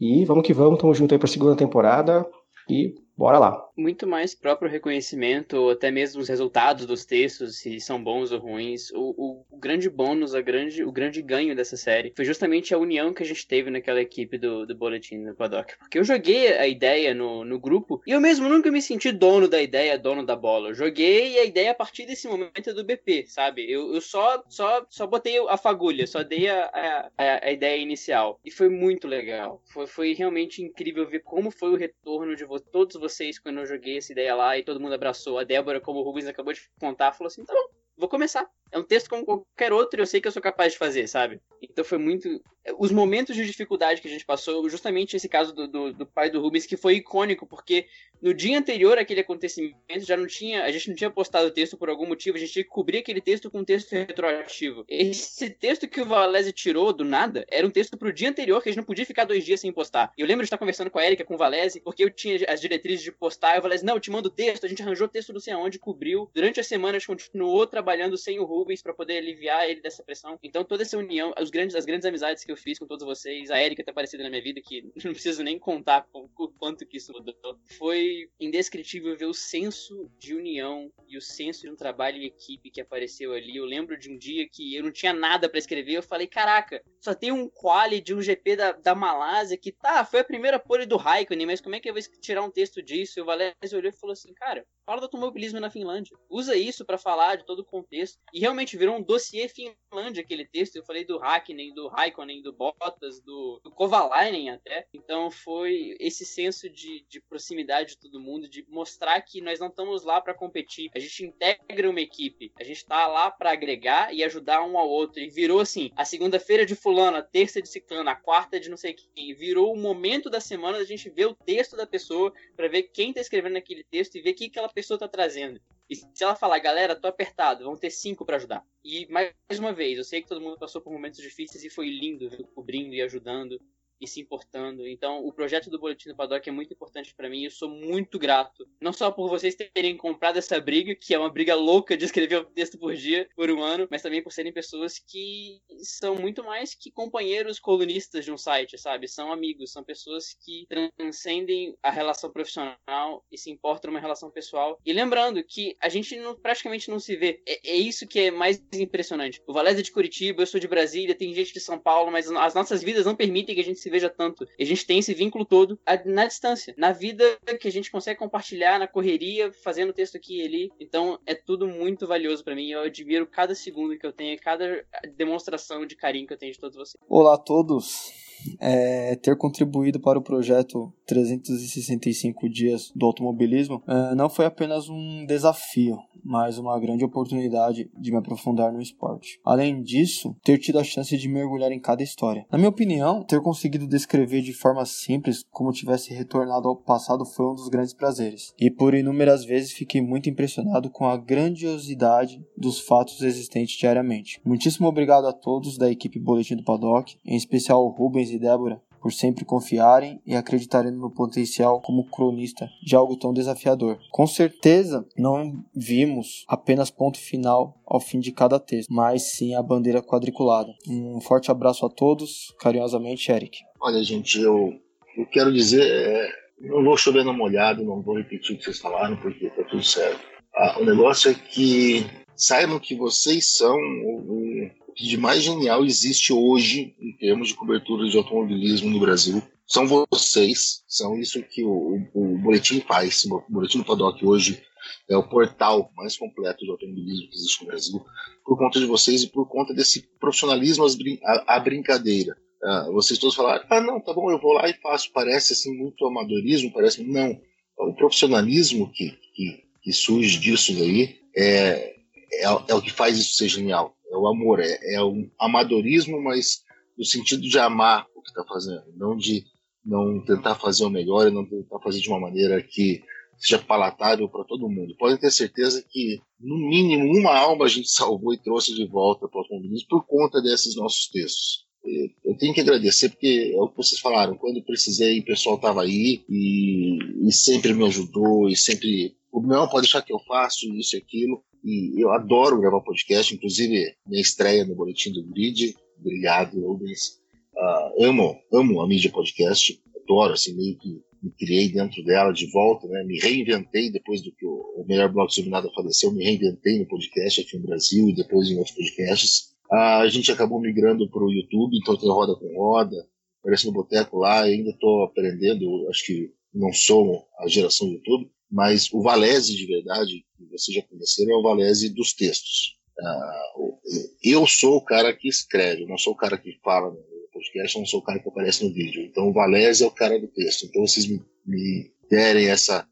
E vamos que vamos, estamos juntos aí para a segunda temporada. E bora lá. Muito mais próprio reconhecimento, ou até mesmo os resultados dos textos, se são bons ou ruins. O, o, o, grande bônus, a grande, o grande ganho dessa série foi justamente a união que a gente teve naquela equipe do, do Boletim do Paddock. Porque eu joguei a ideia no, no grupo e eu mesmo nunca me senti dono da ideia, dono da bola. Eu joguei a ideia a partir desse momento do BP, sabe? Eu, eu só, só, só botei a fagulha, só dei a, a, a, ideia inicial. E foi muito legal. Foi, foi realmente incrível ver como foi o retorno de todos vocês quando eu joguei essa ideia lá e todo mundo abraçou. A Débora, como o Rubens acabou de contar, falou assim: tá bom, vou começar. É um texto como qualquer outro e eu sei que eu sou capaz de fazer, sabe? Então foi muito. Os momentos de dificuldade que a gente passou, justamente esse caso do, do, do pai do Rubens, que foi icônico, porque no dia anterior àquele acontecimento já não tinha. A gente não tinha postado o texto por algum motivo, a gente tinha que cobrir aquele texto com um texto retroativo. Esse texto que o Valese tirou do nada era um texto pro dia anterior, que a gente não podia ficar dois dias sem postar. Eu lembro de estar conversando com a Erika, com o Valese, porque eu tinha as diretrizes de postar, e o Valese, não, eu te mando o texto, a gente arranjou o texto não sei aonde, cobriu. Durante as semanas continuou trabalhando sem o Rubens para poder aliviar ele dessa pressão. Então toda essa união, os grandes, as grandes amizades que eu fiz com todos vocês, a Erika tá aparecida na minha vida, que não preciso nem contar o quanto que isso mudou. Foi indescritível ver o senso de união e o senso de um trabalho em equipe que apareceu ali. Eu lembro de um dia que eu não tinha nada para escrever, eu falei, caraca, só tem um quali de um GP da, da Malásia que tá, foi a primeira pole do Raikkonen, mas como é que eu vou tirar um texto disso? E o Valério olhou e falou assim, cara, fala do automobilismo na Finlândia. Usa isso para falar de todo o contexto. E realmente virou um dossiê Finlândia aquele texto. Eu falei do Hakkinen, do Raikkonen, do Bottas, do, do Kovalainen até. Então foi esse senso de, de proximidade de todo mundo, de mostrar que nós não estamos lá para competir. A gente integra uma equipe. A gente tá lá para agregar e ajudar um ao outro. E virou assim, a segunda-feira de fulano, a terça de ciclano, a quarta de não sei quem. Virou o momento da semana da gente ver o texto da pessoa para ver quem tá escrevendo aquele texto e ver o que aquela pessoa tá trazendo. E se ela falar, galera, tô apertado, vão ter cinco para ajudar. E mais uma vez, eu sei que todo mundo passou por momentos difíceis e foi lindo, viu, cobrindo e ajudando e se importando. Então, o projeto do Boletim do Paddock é muito importante para mim. Eu sou muito grato, não só por vocês terem comprado essa briga, que é uma briga louca de escrever um texto por dia por um ano, mas também por serem pessoas que são muito mais que companheiros colunistas de um site, sabe? São amigos, são pessoas que transcendem a relação profissional e se importam numa relação pessoal. E lembrando que a gente não, praticamente não se vê. É, é isso que é mais impressionante. O Valézia é de Curitiba, eu sou de Brasília, tem gente de São Paulo, mas as nossas vidas não permitem que a gente se veja tanto. E a gente tem esse vínculo todo na distância, na vida que a gente consegue compartilhar, na correria, fazendo texto aqui e ali. Então é tudo muito valioso para mim. Eu admiro cada segundo que eu tenho, cada demonstração de carinho que eu tenho de todos vocês. Olá a todos. É, ter contribuído para o projeto 365 dias do automobilismo é, não foi apenas um desafio, mas uma grande oportunidade de me aprofundar no esporte. Além disso, ter tido a chance de mergulhar em cada história. Na minha opinião, ter conseguido descrever de forma simples como tivesse retornado ao passado foi um dos grandes prazeres. E por inúmeras vezes fiquei muito impressionado com a grandiosidade dos fatos existentes diariamente. Muitíssimo obrigado a todos da equipe Boletim do Paddock, em especial ao Rubens e Débora por sempre confiarem e acreditarem no meu potencial como cronista de algo tão desafiador. Com certeza não vimos apenas ponto final ao fim de cada texto, mas sim a bandeira quadriculada. Um forte abraço a todos, carinhosamente, Eric. Olha, gente, eu, eu quero dizer, é, não vou chover na molhada, não vou repetir o que vocês falaram, porque tá tudo certo. Ah, o negócio é que saibam que vocês são o, de mais genial existe hoje em termos de cobertura de automobilismo no Brasil são vocês, são isso que o, o, o Boletim faz. O Boletim do Paddock hoje é o portal mais completo de automobilismo que existe no Brasil, por conta de vocês e por conta desse profissionalismo à brincadeira. Uh, vocês todos falaram, ah, não, tá bom, eu vou lá e faço. Parece assim muito amadorismo, parece. Não. O profissionalismo que, que, que surge disso daí é, é, é, o que faz isso ser genial é o amor, é, é o amadorismo, mas no sentido de amar o que está fazendo, não de não tentar fazer o melhor e não tentar fazer de uma maneira que seja palatável para todo mundo. Podem ter certeza que, no mínimo, uma alma a gente salvou e trouxe de volta para o automobilismo por conta desses nossos textos. Eu tenho que agradecer porque é o que vocês falaram. Quando precisei, o pessoal estava aí e, e, sempre me ajudou e sempre. Não, pode deixar que eu faço isso e aquilo. E eu adoro gravar podcast, inclusive minha estreia no Boletim do Grid. Obrigado, Rubens. Uh, amo, amo a mídia podcast. Adoro, assim, meio que me criei dentro dela de volta, né? Me reinventei depois do que o, melhor bloco sobre nada faleceu. Me reinventei no podcast aqui no Brasil e depois em outros podcasts. Uh, a gente acabou migrando para o YouTube, então tem Roda com Roda, aparece no Boteco lá. Ainda estou aprendendo, acho que não sou a geração do YouTube mas o Valese de verdade, vocês já conheceram, é o Valese dos textos. Uh, eu sou o cara que escreve, não sou o cara que fala no podcast, não sou o cara que aparece no vídeo. Então o Valese é o cara do texto. Então vocês me, me derem essa,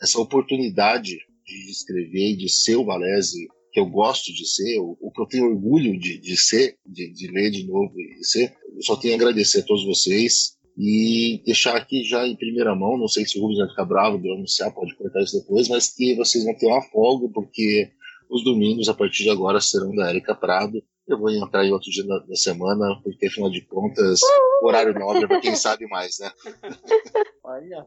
essa oportunidade de escrever e de ser o Valese que eu gosto de ser, o, o que eu tenho orgulho de, de ser, de, de ler de novo e ser. Eu só tenho a agradecer a todos vocês e deixar aqui já em primeira mão, não sei se o Rubens vai ficar bravo de anunciar, pode cortar isso depois, mas que vocês vão ter uma folga, porque os domingos, a partir de agora, serão da Érica Prado. Eu vou entrar em outro dia da, da semana, porque afinal de contas, horário nobre é pra quem sabe mais, né? Olha.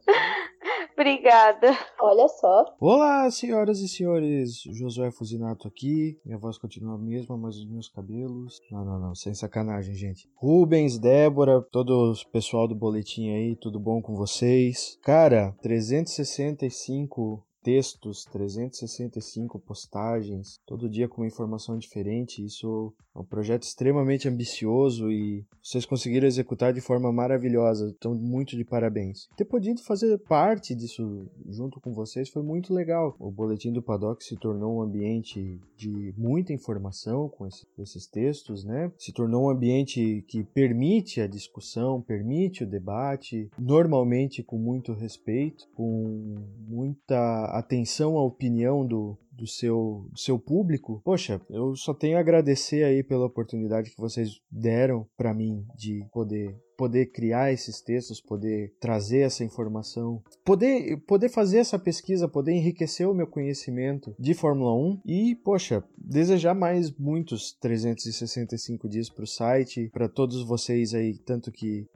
Obrigada. Olha só. Olá, senhoras e senhores. Josué Fuzinato aqui. Minha voz continua a mesma, mas os meus cabelos. Não, não, não. Sem sacanagem, gente. Rubens, Débora, todo o pessoal do boletim aí, tudo bom com vocês? Cara, 365 textos, 365 postagens, todo dia com uma informação diferente. Isso é um projeto extremamente ambicioso e vocês conseguiram executar de forma maravilhosa. Então, muito de parabéns. Ter podido fazer parte disso junto com vocês foi muito legal. O Boletim do Paddock se tornou um ambiente de muita informação com esses textos, né? Se tornou um ambiente que permite a discussão, permite o debate, normalmente com muito respeito, com muita atenção à opinião do, do seu, do seu público, poxa, eu só tenho a agradecer aí pela oportunidade que vocês deram para mim de poder poder criar esses textos, poder trazer essa informação, poder poder fazer essa pesquisa, poder enriquecer o meu conhecimento de Fórmula 1 e, poxa, desejar mais muitos 365 dias para o site, para todos vocês aí, tanto que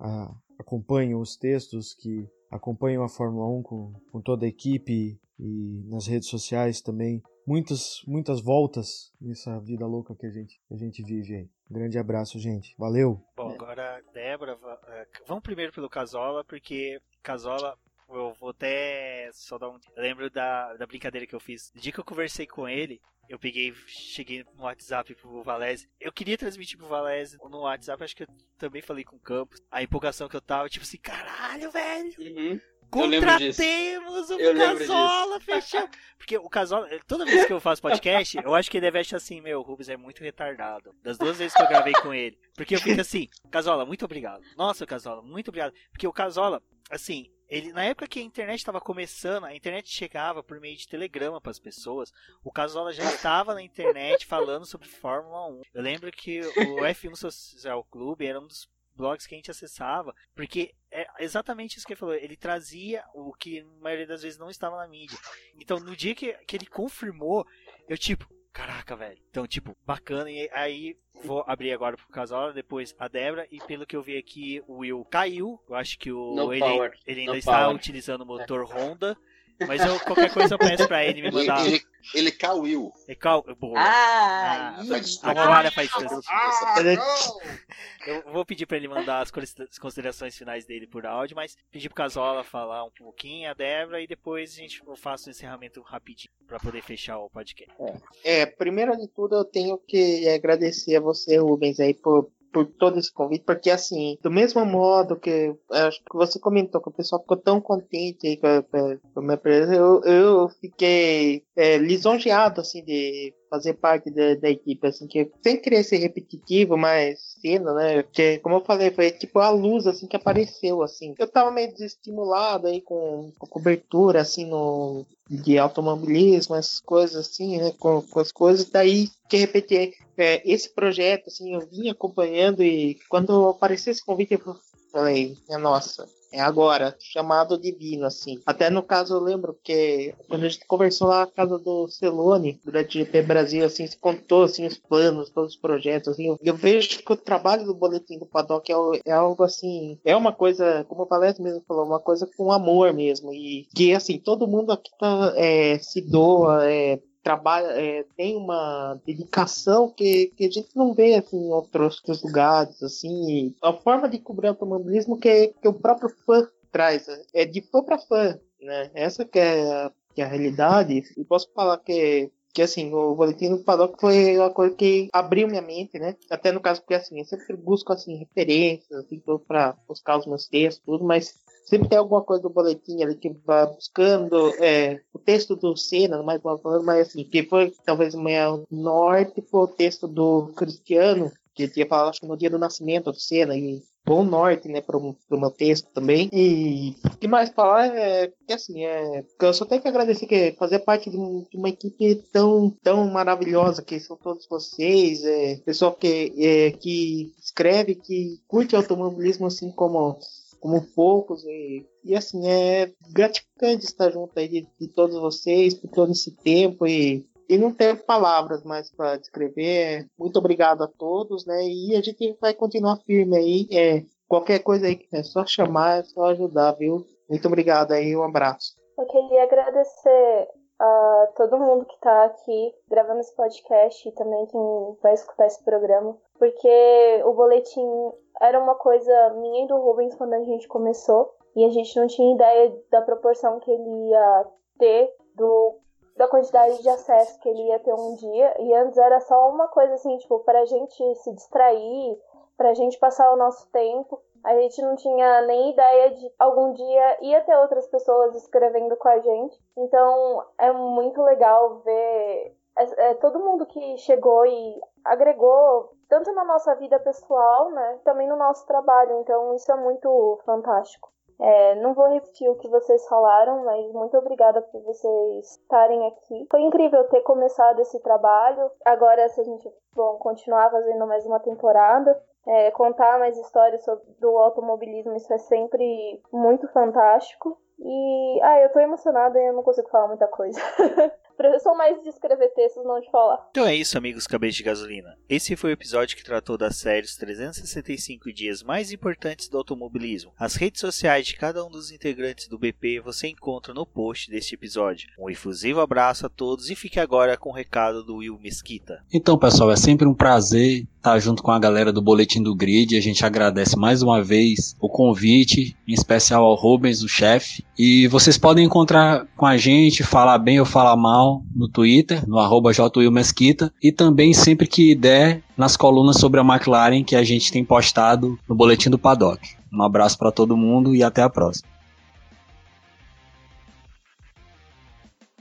acompanham os textos, que acompanham a Fórmula 1 com, com toda a equipe e nas redes sociais também. Muitas, muitas voltas nessa vida louca que a gente, que a gente vive aí. Grande abraço, gente. Valeu! Bom, agora, Débora, vamos primeiro pelo Casola, porque Casola eu vou até só dar um. Eu lembro da, da brincadeira que eu fiz. No dia que eu conversei com ele, eu peguei, cheguei no WhatsApp pro Valese. Eu queria transmitir pro Valese no WhatsApp, acho que eu também falei com o Campos. A empolgação que eu tava, tipo assim, caralho, velho! Uhum. Contratemos o Casola, fechamos. Porque o Casola, toda vez que eu faço podcast, eu acho que ele deve achar assim, meu, o Rubens é muito retardado. Das duas vezes que eu gravei com ele. Porque eu fico assim, Casola, muito obrigado. Nossa, Casola, muito obrigado. Porque o Casola, assim, ele, na época que a internet estava começando, a internet chegava por meio de telegrama para as pessoas. O Casola já estava na internet falando sobre Fórmula 1. Eu lembro que o F1 Social Clube era um dos blogs que a gente acessava, porque é exatamente isso que ele falou, ele trazia o que a maioria das vezes não estava na mídia. Então, no dia que, que ele confirmou, eu tipo, caraca, velho. Então, tipo, bacana. E aí, vou abrir agora pro casal, depois a Débora. E pelo que eu vi aqui, o Will caiu. Eu acho que o, ele, ele ainda no está power. utilizando o motor Honda. Mas eu, qualquer coisa eu peço pra ele me mandar. Ele, ele caiu. Ele caiu. Boa. Ah, ah a toalha faz isso. eu vou pedir pra ele mandar as considerações finais dele por áudio, mas pedir pro Casola falar um pouquinho, a Débora, e depois a gente, eu faço um encerramento rapidinho pra poder fechar o podcast. É, é primeiro de tudo eu tenho que agradecer a você, Rubens, aí, por por todo esse convite, porque assim, do mesmo modo que acho que você comentou que o pessoal ficou tão contente aí com a, com a minha presença, eu, eu fiquei é, lisonjeado assim de fazer parte da, da, equipe, assim, que sem querer ser repetitivo, mas cena, né? Porque, como eu falei, foi tipo a luz, assim, que apareceu, assim. Eu tava meio desestimulado aí com, com cobertura, assim, no, de automobilismo, essas coisas assim, né, com, com as coisas, daí de repente é, esse projeto, assim, eu vim acompanhando e quando apareceu esse convite eu falei, é nossa, é agora, chamado divino, assim. Até no caso eu lembro que quando a gente conversou lá na casa do Celone, durante o GP Brasil, assim, se contou, assim, os planos, todos os projetos, assim. Eu vejo que o trabalho do Boletim do Paddock é, é algo, assim, é uma coisa, como o Valete mesmo falou, uma coisa com amor mesmo. E que, assim, todo mundo aqui tá, é, se doa, é, trabalha, é, tem uma dedicação que, que a gente não vê assim, em outros, outros lugares, assim, a forma de cobrir automobilismo que, que o próprio fã traz, é de fã para fã, né? Essa que é a, que é a realidade. E posso falar que que assim, o boletim do Paddock foi uma coisa que abriu minha mente, né? Até no caso, porque assim, eu sempre busco assim, referências, assim, para buscar os meus textos, tudo, mas sempre tem alguma coisa do boletim ali que vai buscando é, o texto do Senna, mais falando, mas assim, que foi talvez o norte foi o texto do Cristiano, que tinha falado acho que no dia do nascimento do Senna, e bom norte, né, pro, pro meu texto também. E o que mais falar é que assim, é, eu só tenho que agradecer que fazer parte de, um, de, uma equipe tão, tão maravilhosa que são todos vocês, é, pessoal que, é, que escreve, que curte automobilismo assim como como poucos e, e assim é gratificante estar junto aí de, de todos vocês por todo esse tempo e e não tenho palavras mais para descrever. Muito obrigado a todos, né? E a gente vai continuar firme aí. É, qualquer coisa aí que é só chamar, é só ajudar, viu? Muito obrigado aí, um abraço. Eu queria agradecer a todo mundo que está aqui gravando esse podcast e também quem vai escutar esse programa, porque o boletim era uma coisa minha e do Rubens quando a gente começou e a gente não tinha ideia da proporção que ele ia ter do da quantidade de acesso que ele ia ter um dia. E antes era só uma coisa assim, tipo, pra gente se distrair, pra gente passar o nosso tempo. A gente não tinha nem ideia de algum dia ia ter outras pessoas escrevendo com a gente. Então é muito legal ver é, é, todo mundo que chegou e agregou tanto na nossa vida pessoal, né, também no nosso trabalho. Então isso é muito fantástico. É, não vou repetir o que vocês falaram, mas muito obrigada por vocês estarem aqui. Foi incrível ter começado esse trabalho. Agora, se a gente bom, continuar fazendo mais uma temporada, é, contar mais histórias sobre, do automobilismo, isso é sempre muito fantástico. E, ah, eu tô emocionada e eu não consigo falar muita coisa. Eu sou mais de escrever textos, não de falar. Então é isso, amigos cabeças de gasolina. Esse foi o episódio que tratou das séries 365 dias mais importantes do automobilismo. As redes sociais de cada um dos integrantes do BP você encontra no post deste episódio. Um efusivo abraço a todos e fique agora com o recado do Will Mesquita. Então, pessoal, é sempre um prazer estar junto com a galera do Boletim do Grid. A gente agradece mais uma vez o convite, em especial ao Rubens, o chefe. E vocês podem encontrar com a gente, falar bem ou falar mal no Twitter, no arroba Mesquita, e também sempre que der nas colunas sobre a McLaren que a gente tem postado no Boletim do Paddock. Um abraço para todo mundo e até a próxima.